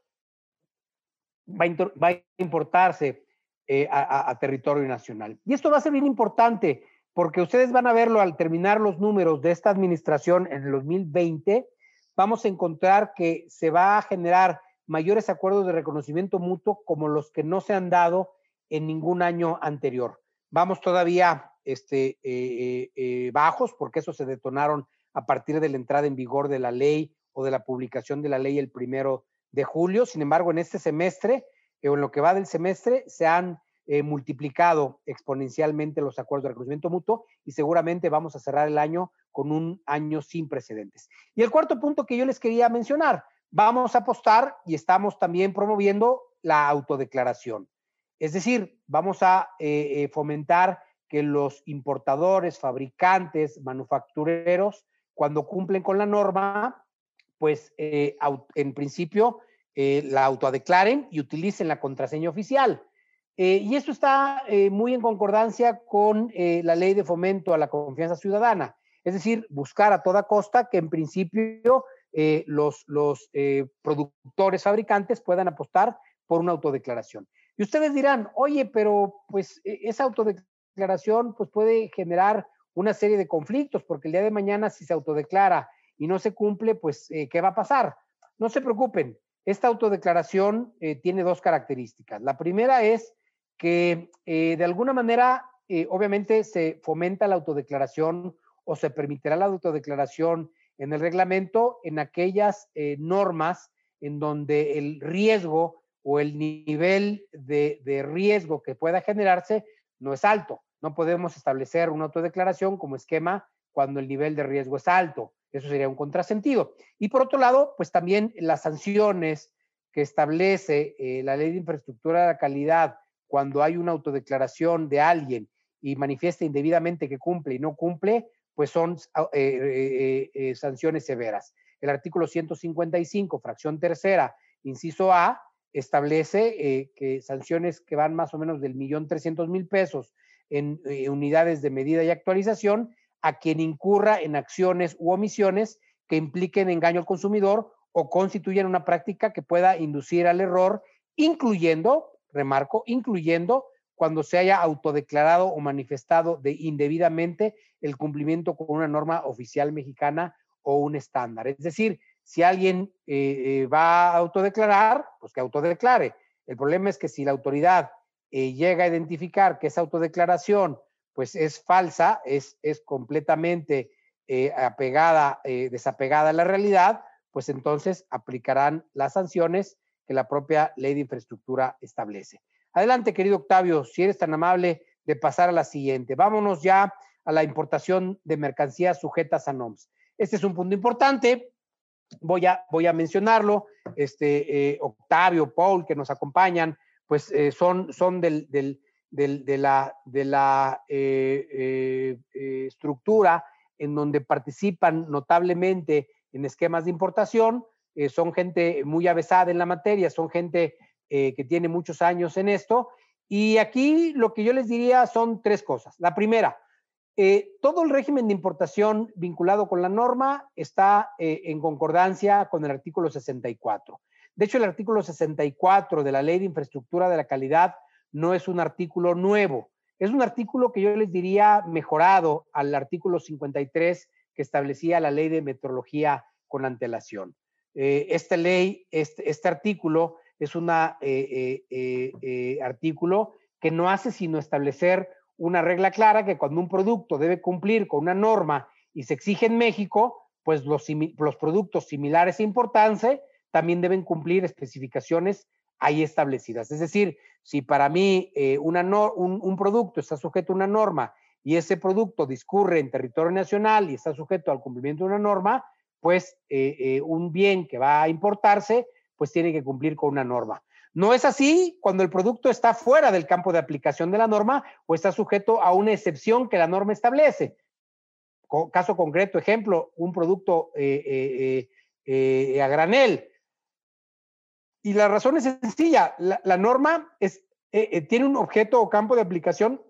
va a, importarse eh, a, territorio nacional. Y esto va a ser bien importante porque ustedes van a verlo al terminar los números de esta administración en el 2020, vamos a encontrar que se va a generar mayores acuerdos de reconocimiento mutuo como los que no se han dado en ningún año anterior. Vamos todavía este, eh, eh, bajos porque eso se detonaron a partir de la entrada en vigor de la ley o de la publicación de la ley el primero de julio. Sin embargo, en este semestre o en lo que va del semestre se han eh, multiplicado exponencialmente los acuerdos de reconocimiento mutuo y seguramente vamos a cerrar el año con un año sin precedentes. Y el cuarto punto que yo les quería mencionar, vamos a apostar y estamos también promoviendo la autodeclaración. Es decir, vamos a eh, eh, fomentar que los importadores, fabricantes, manufactureros, cuando cumplen con la norma, pues en principio eh, la autodeclaren y utilicen la contraseña oficial. Eh, y esto está eh, muy en concordancia con la ley de fomento a la confianza ciudadana, es decir, buscar a toda costa que en principio los, los productores, fabricantes puedan apostar por una autodeclaración. Y ustedes dirán, oye, pero pues e, esa autodeclaración pues puede generar una serie de conflictos, porque el día de mañana si se autodeclara y no se cumple, pues ¿qué va a pasar? No se preocupen, esta autodeclaración eh, tiene dos características. La primera es que eh, de alguna manera, eh, obviamente, se fomenta la autodeclaración o se permitirá la autodeclaración en el reglamento en aquellas normas en donde el riesgo o el nivel de, de riesgo que pueda generarse no es alto. No podemos establecer una autodeclaración como esquema cuando el nivel de riesgo es alto. Eso sería un contrasentido. Y por otro lado, pues también las sanciones que establece eh, la ley de infraestructura de calidad cuando hay una autodeclaración de alguien y manifiesta indebidamente que cumple y no cumple, pues son ah, eh, eh, sanciones severas. El artículo 155, fracción tercera, inciso A, establece que sanciones que van más o menos del millón trescientos mil pesos en unidades de medida y actualización a quien incurra en acciones u omisiones que impliquen engaño al consumidor o constituyan una práctica que pueda inducir al error, incluyendo, remarco, incluyendo cuando se haya autodeclarado o manifestado de indebidamente el cumplimiento con una norma oficial mexicana o un estándar. Es decir, si alguien eh, eh, va a autodeclarar, pues que autodeclare. El problema es que si la autoridad eh, llega a identificar que esa autodeclaración pues es falsa, es, es completamente apegada, desapegada a la realidad, pues entonces aplicarán las sanciones que la propia ley de infraestructura establece. Adelante, querido Octavio, si eres tan amable de pasar a la siguiente. Vámonos ya a la importación de mercancías sujetas a NOMS. Este es un punto importante. Voy a, voy a mencionarlo. Este, eh, Octavio, Paul, que nos acompañan, pues eh, son, son del, de la, de la eh, estructura en donde participan notablemente en esquemas de importación. son gente muy avesada en la materia, son gente que tiene muchos años en esto. Y aquí lo que yo les diría son tres cosas. La primera, eh, todo el régimen de importación vinculado con la norma está eh, en concordancia con el artículo 64. De hecho, el artículo 64 de la Ley de Infraestructura de la Calidad no es un artículo nuevo, es un artículo que yo les diría mejorado al artículo 53 que establecía la Ley de Metrología con antelación. Eh, esta ley, este, este artículo es un artículo que no hace sino establecer una regla clara que cuando un producto debe cumplir con una norma y se exige en México, pues los, los productos similares e importancia también deben cumplir especificaciones ahí establecidas. Es decir, si para mí eh, un, producto está sujeto a una norma y ese producto discurre en territorio nacional y está sujeto al cumplimiento de una norma, pues eh, eh, un bien que va a importarse, pues tiene que cumplir con una norma. No es así cuando el producto está fuera del campo de aplicación de la norma o está sujeto a una excepción que la norma establece. Caso concreto, ejemplo, un producto a granel. Y la razón es sencilla, la, norma es, tiene un objeto o campo de aplicación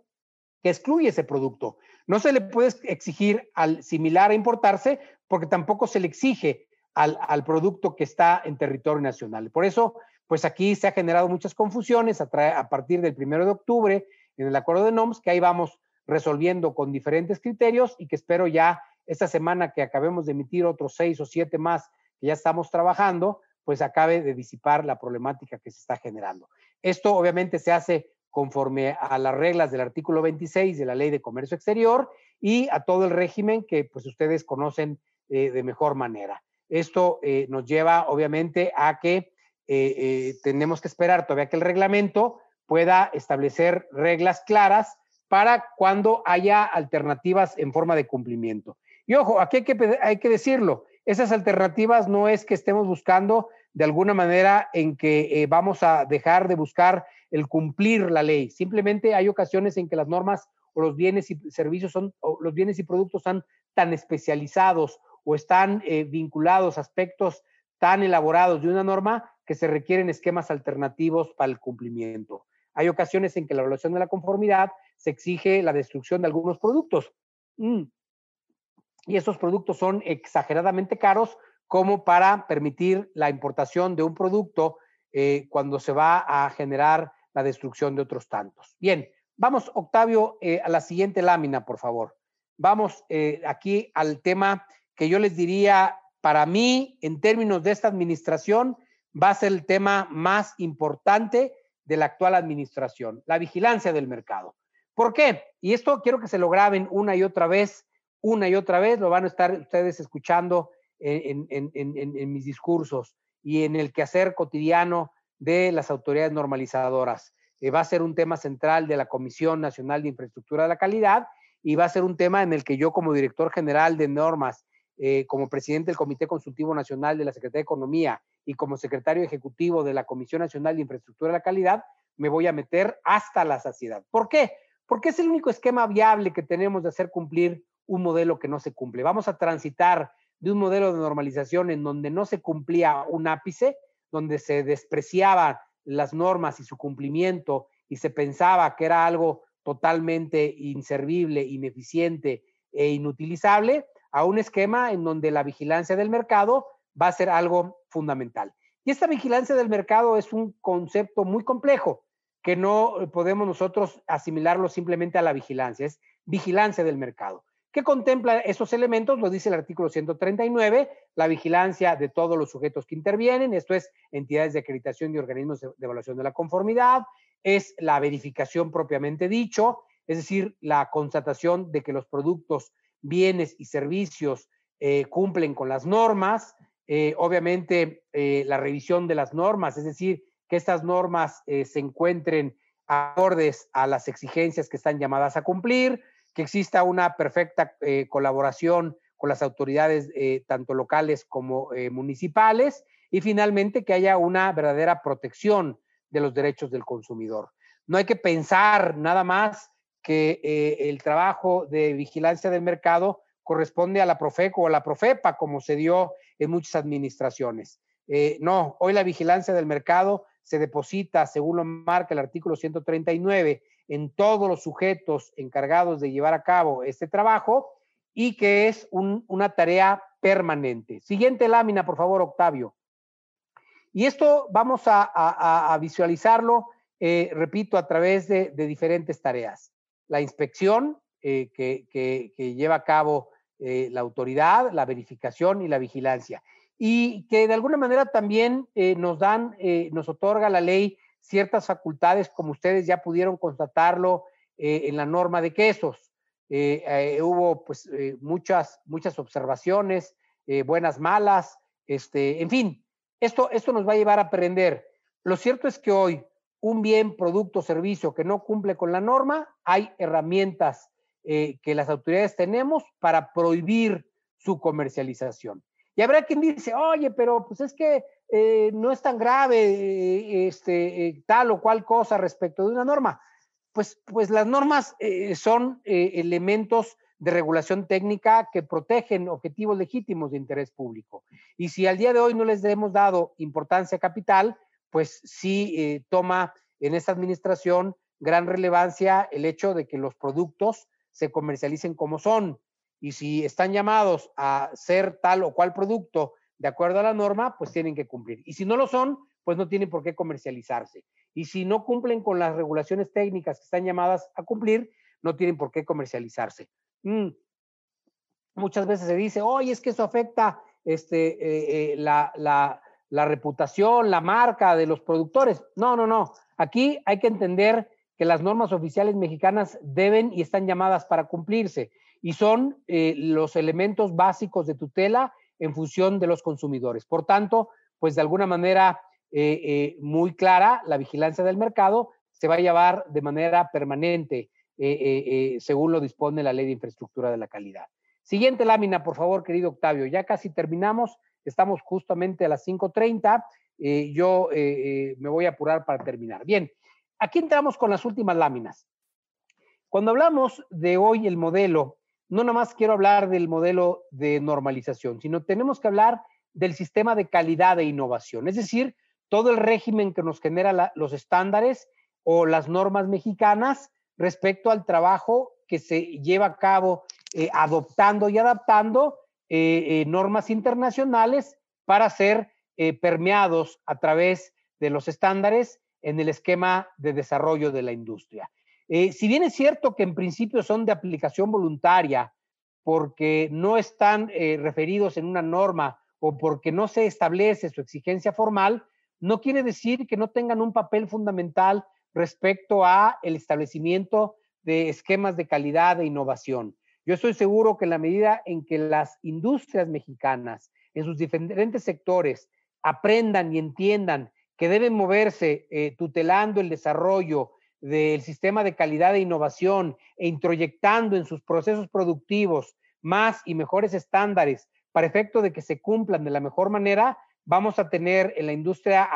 que excluye ese producto. No se le puede exigir al similar a importarse porque tampoco se le exige al, al producto que está en territorio nacional. Por eso, pues aquí se ha generado muchas confusiones a, partir del primero de octubre en el acuerdo de NOMS, que ahí vamos resolviendo con diferentes criterios y que espero ya esta semana que acabemos de emitir otros seis o siete más que ya estamos trabajando, pues acabe de disipar la problemática que se está generando. Esto obviamente se hace conforme a las reglas del artículo 26 de la Ley de Comercio Exterior y a todo el régimen que pues ustedes conocen eh, de mejor manera. Esto eh, nos lleva obviamente a que eh, eh, tenemos que esperar todavía que el reglamento pueda establecer reglas claras para cuando haya alternativas en forma de cumplimiento. Y ojo, aquí hay que, hay que decirlo, esas alternativas no es que estemos buscando de alguna manera en que eh, vamos a dejar de buscar el cumplir la ley. Simplemente hay ocasiones en que las normas o los bienes y servicios son, o los bienes y productos son tan especializados o están vinculados a aspectos tan elaborados de una norma que se requieren esquemas alternativos para el cumplimiento. Hay ocasiones en que la evaluación de la conformidad se exige la destrucción de algunos productos. Mm. Y esos productos son exageradamente caros como para permitir la importación de un producto eh, cuando se va a generar la destrucción de otros tantos. Bien, vamos, Octavio, eh, a la siguiente lámina, por favor. Vamos eh, aquí al tema que yo les diría, para mí, en términos de esta administración, va a ser el tema más importante de la actual administración, la vigilancia del mercado. ¿Por qué? Y esto quiero que se lo graben una y otra vez, una y otra vez, lo van a estar ustedes escuchando en, mis discursos y en el quehacer cotidiano de las autoridades normalizadoras. Eh, va a ser un tema central de la Comisión Nacional de Infraestructura de la Calidad y va a ser un tema en el que yo como director general de normas, eh, como presidente del Comité Consultivo Nacional de la Secretaría de Economía y como secretario ejecutivo de la Comisión Nacional de Infraestructura de la Calidad, me voy a meter hasta la saciedad. ¿Por qué? Porque es el único esquema viable que tenemos de hacer cumplir un modelo que no se cumple. Vamos a transitar de un modelo de normalización en donde no se cumplía un ápice, donde se despreciaban las normas y su cumplimiento y se pensaba que era algo totalmente inservible, ineficiente e inutilizable a un esquema en donde la vigilancia del mercado va a ser algo fundamental. Y esta vigilancia del mercado es un concepto muy complejo que no podemos nosotros asimilarlo simplemente a la vigilancia, es vigilancia del mercado. ¿Qué contempla esos elementos? Lo dice el artículo 139, la vigilancia de todos los sujetos que intervienen, esto es entidades de acreditación y organismos de, evaluación de la conformidad, es la verificación propiamente dicho, es decir, la constatación de que los productos, bienes y servicios eh, cumplen con las normas, eh, obviamente eh, la revisión de las normas, es decir, que estas normas se encuentren acordes a las exigencias que están llamadas a cumplir, que exista una perfecta eh, colaboración con las autoridades eh, tanto locales como eh, municipales y finalmente que haya una verdadera protección de los derechos del consumidor. No hay que pensar nada más que el trabajo de vigilancia del mercado corresponde a la Profeco o a la Profepa, como se dio en muchas administraciones. No, hoy la vigilancia del mercado se deposita, según lo marca el artículo 139, en todos los sujetos encargados de llevar a cabo este trabajo y que es un- una tarea permanente. Siguiente lámina, por favor, Octavio. Y esto vamos a, visualizarlo, eh, repito, a través de, diferentes tareas. La inspección eh, que, lleva a cabo eh, la autoridad, la verificación y la vigilancia. Y que de alguna manera también nos dan, nos otorga la ley ciertas facultades, como ustedes ya pudieron constatarlo eh, en la norma de quesos. Eh, eh, hubo pues muchas, muchas observaciones, buenas, malas, este, en fin, esto, esto nos va a llevar a aprender. Lo cierto es que hoy un bien, producto, servicio que no cumple con la norma, hay herramientas que las autoridades tenemos para prohibir su comercialización. Y habrá quien dice, oye, pero pues es que eh, no es tan grave eh, este, eh, tal o cual cosa respecto de una norma. Pues, pues las normas son elementos de regulación técnica que protegen objetivos legítimos de interés público. Y si al día de hoy no les hemos dado importancia capital, pues sí toma en esta administración gran relevancia el hecho de que los productos se comercialicen como son. Y si están llamados a ser tal o cual producto de acuerdo a la norma, pues tienen que cumplir. Y si no lo son, pues no tienen por qué comercializarse. Y si no cumplen con las regulaciones técnicas que están llamadas a cumplir, no tienen por qué comercializarse. Mm. Muchas veces se dice, oye, es que eso afecta este, eh, eh, la, reputación, la marca de los productores. No, no, no. Aquí hay que entender que las normas oficiales mexicanas deben y están llamadas para cumplirse y son eh, los elementos básicos de tutela en función de los consumidores. Por tanto, pues de alguna manera eh, eh, muy clara, la vigilancia del mercado se va a llevar de manera permanente, eh, según lo dispone la ley de infraestructura de la calidad. Siguiente lámina, por favor, querido Octavio. Ya casi terminamos, estamos justamente a las 5.30. eh, yo me voy a apurar para terminar. Bien, aquí entramos con las últimas láminas. Cuando hablamos de hoy el modelo, no nada más quiero hablar del modelo de normalización, sino tenemos que hablar del sistema de calidad e innovación, es decir, todo el régimen que nos genera los estándares o las normas mexicanas respecto al trabajo que se lleva a cabo eh, adoptando y adaptando eh, eh, normas internacionales para ser permeados a través de los estándares en el esquema de desarrollo de la industria. Eh, si bien es cierto que en principio son de aplicación voluntaria, porque no están eh, referidos en una norma o porque no se establece su exigencia formal, no quiere decir que no tengan un papel fundamental respecto a el establecimiento de esquemas de calidad e innovación. Yo estoy seguro que en la medida en que las industrias mexicanas, en sus diferentes sectores, aprendan y entiendan que deben moverse eh, tutelando el desarrollo del sistema de calidad e innovación e introyectando en sus procesos productivos más y mejores estándares para efecto de que se cumplan de la mejor manera, vamos a tener en la industria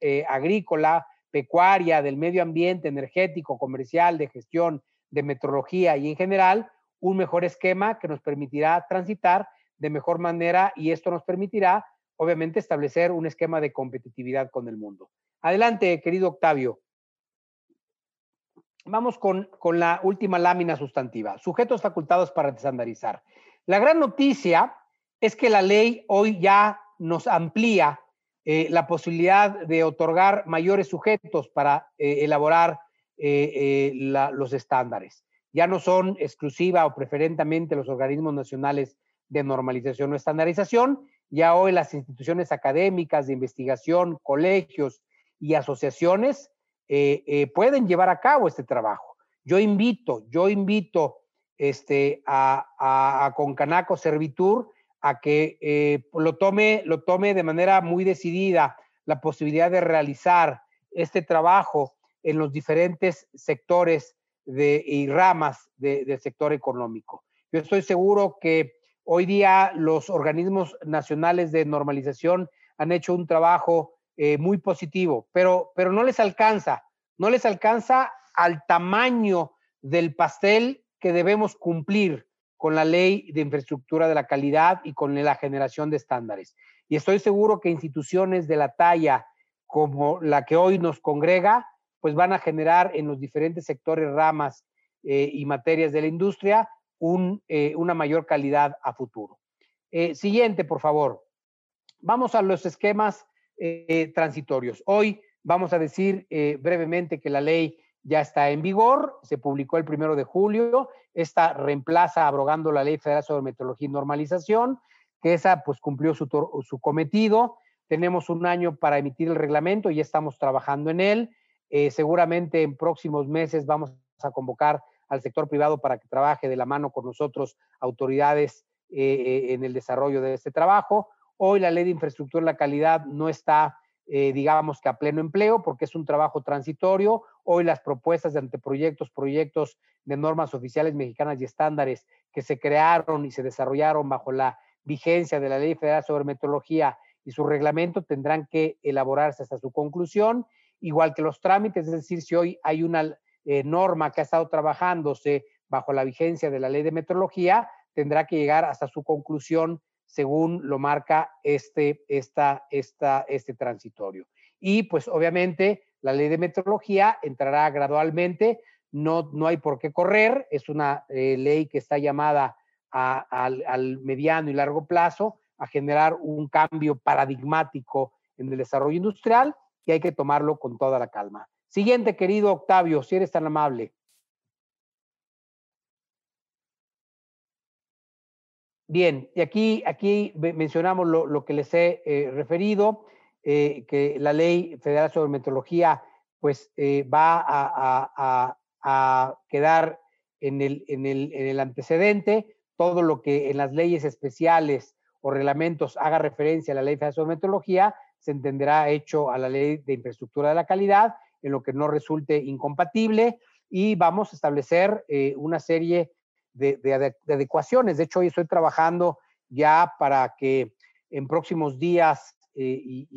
eh, agrícola, pecuaria, del medio ambiente, energético, comercial, de gestión, de metrología y en general, un mejor esquema que nos permitirá transitar de mejor manera y esto nos permitirá, obviamente, establecer un esquema de competitividad con el mundo. Adelante, querido Octavio. Vamos con, con la última lámina sustantiva, sujetos facultados para estandarizar. La gran noticia es que la ley hoy ya nos amplía eh, la posibilidad de otorgar mayores sujetos para eh, elaborar eh, los estándares. Ya no son exclusiva o preferentemente los organismos nacionales de normalización o estandarización, ya hoy las instituciones académicas de investigación, colegios y asociaciones pueden llevar a cabo este trabajo. Yo invito, yo invito este, a, Concanaco Servitur a que eh, lo, tome, lo tome de manera muy decidida la posibilidad de realizar este trabajo en los diferentes sectores y ramas de, del sector económico. Yo estoy seguro que hoy día los organismos nacionales de normalización han hecho un trabajo eh, muy positivo, pero, pero no les alcanza, no les alcanza al tamaño del pastel que debemos cumplir con la ley de infraestructura de la calidad y con la generación de estándares. Y estoy seguro que instituciones de la talla como la que hoy nos congrega, pues van a generar en los diferentes sectores, ramas eh, y materias de la industria un, eh, una mayor calidad a futuro. Eh, siguiente, por favor. Vamos a los esquemas eh, transitorios. Hoy vamos a decir eh, brevemente que la ley ya está en vigor, se publicó el primero de julio, esta reemplaza abrogando la Ley Federal sobre Meteorología y Normalización, que esa pues cumplió su, su cometido, tenemos un año para emitir el reglamento y ya estamos trabajando en él, eh, seguramente en próximos meses vamos a convocar al sector privado para que trabaje de la mano con nosotros, autoridades, en el desarrollo de este trabajo. Hoy la ley de infraestructura y la calidad no está eh, digamos que a pleno empleo, porque es un trabajo transitorio. Hoy las propuestas de anteproyectos, proyectos de normas oficiales mexicanas y estándares que se crearon y se desarrollaron bajo la vigencia de la Ley Federal sobre Meteorología y su reglamento tendrán que elaborarse hasta su conclusión, igual que los trámites, es decir, si hoy hay una eh, norma que ha estado trabajándose bajo la vigencia de la Ley de Meteorología, tendrá que llegar hasta su conclusión según lo marca este, esta, esta, este transitorio. Y pues obviamente la ley de meteorología entrará gradualmente, no, no hay por qué correr, es una eh, ley que está llamada al mediano y largo plazo a generar un cambio paradigmático en el desarrollo industrial y hay que tomarlo con toda la calma. Siguiente, querido Octavio, si eres tan amable. Bien, y aquí, aquí mencionamos lo, lo que les he eh, referido, eh, que la ley federal sobre meteorología pues eh, va a, a, a, quedar en el, en, el, en el antecedente, todo lo que en las leyes especiales o reglamentos haga referencia a la ley federal sobre meteorología, se entenderá hecho a la ley de infraestructura de la calidad, en lo que no resulte incompatible, y vamos a establecer una serie de, de, de, adecuaciones. De hecho, hoy estoy trabajando ya para que en próximos días eh, y,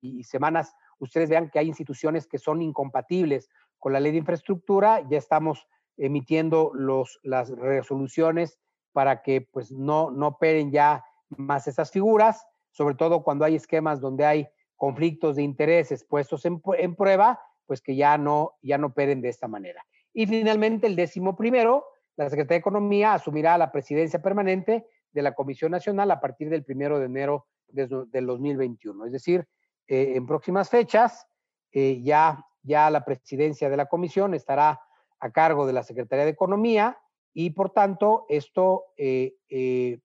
y, y, semanas ustedes vean que hay instituciones que son incompatibles con la ley de infraestructura. Ya estamos emitiendo los, las resoluciones para que pues, no, no operen ya más esas figuras, sobre todo cuando hay esquemas donde hay conflictos de intereses puestos en, en prueba, pues que ya no, ya no operen de esta manera. Y finalmente, el décimo primero, la Secretaría de Economía asumirá la presidencia permanente de la Comisión Nacional a partir del primero de enero de, del 2021. Es decir, eh, en próximas fechas eh, ya, ya la presidencia de la comisión estará a cargo de la Secretaría de Economía y por tanto esto eh,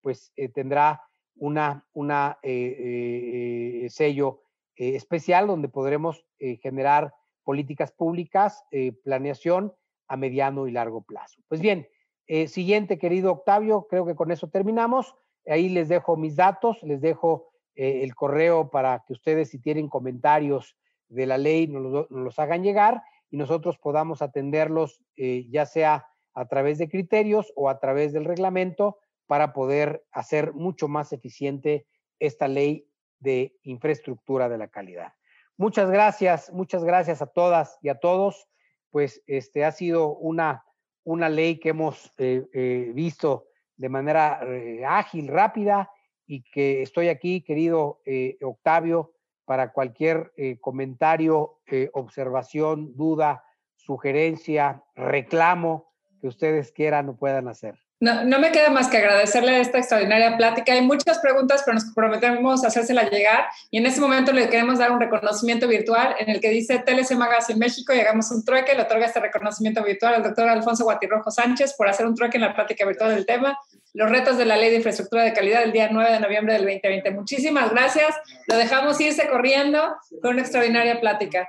pues tendrá una, una sello especial donde podremos generar políticas públicas, planeación a mediano y largo plazo. Pues bien, eh, siguiente, querido Octavio, creo que con eso terminamos. Ahí les dejo mis datos, les dejo eh, el correo para que ustedes, si tienen comentarios de la ley, nos los, hagan llegar y nosotros podamos atenderlos, eh, ya sea a través de criterios o a través del reglamento, para poder hacer mucho más eficiente esta ley de infraestructura de la calidad. Muchas gracias, muchas gracias a todas y a todos pues este, ha sido una, una ley que hemos eh, eh, visto de manera eh, ágil, rápida, y que estoy aquí, querido eh, Octavio, para cualquier comentario, observación, duda sugerencia, reclamo que ustedes quieran o puedan hacer. No, me queda más que agradecerle esta extraordinaria plática. Hay muchas preguntas, pero nos comprometemos a hacérsela llegar. Y en este momento le queremos dar un reconocimiento virtual en el que dice TLC Magazine México y hagamos un trueque. Le otorga este reconocimiento virtual al doctor Alfonso Guatirrojo Sánchez por hacer un trueque en la plática virtual del tema, los retos de la Ley de Infraestructura de Calidad del día 9 de noviembre del 2020. Muchísimas gracias. Lo dejamos irse corriendo con una extraordinaria plática.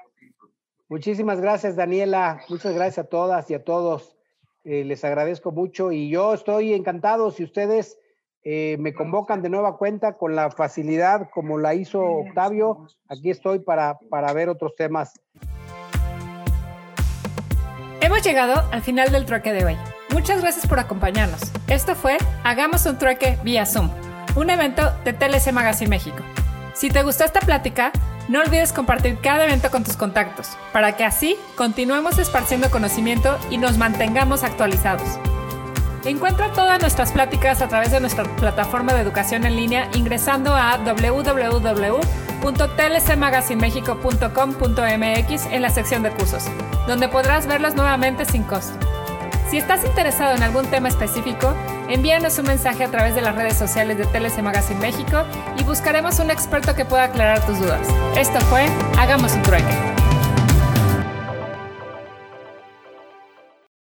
Muchísimas gracias, Daniela. Muchas gracias a todas y a todos. Eh, les agradezco mucho y yo estoy encantado si ustedes eh, me convocan de nueva cuenta con la facilidad como la hizo Octavio. Aquí estoy para, para ver otros temas. Hemos llegado al final del trueque de hoy. Muchas gracias por acompañarnos. Esto fue Hagamos un trueque vía Zoom, un evento de TLC Magazine México. Si te gustó esta plática, no olvides compartir cada evento con tus contactos, para que así continuemos esparciendo conocimiento y nos mantengamos actualizados. Encuentra todas nuestras pláticas a través de nuestra plataforma de educación en línea ingresando a www.tlcmagazinemexico.com.mx en la sección de cursos, donde podrás verlas nuevamente sin costo. Si estás interesado en algún tema específico, envíanos un mensaje a través de las redes sociales de TLC Magazine México y buscaremos un experto que pueda aclarar tus dudas. Esto fue Hagamos un trueque.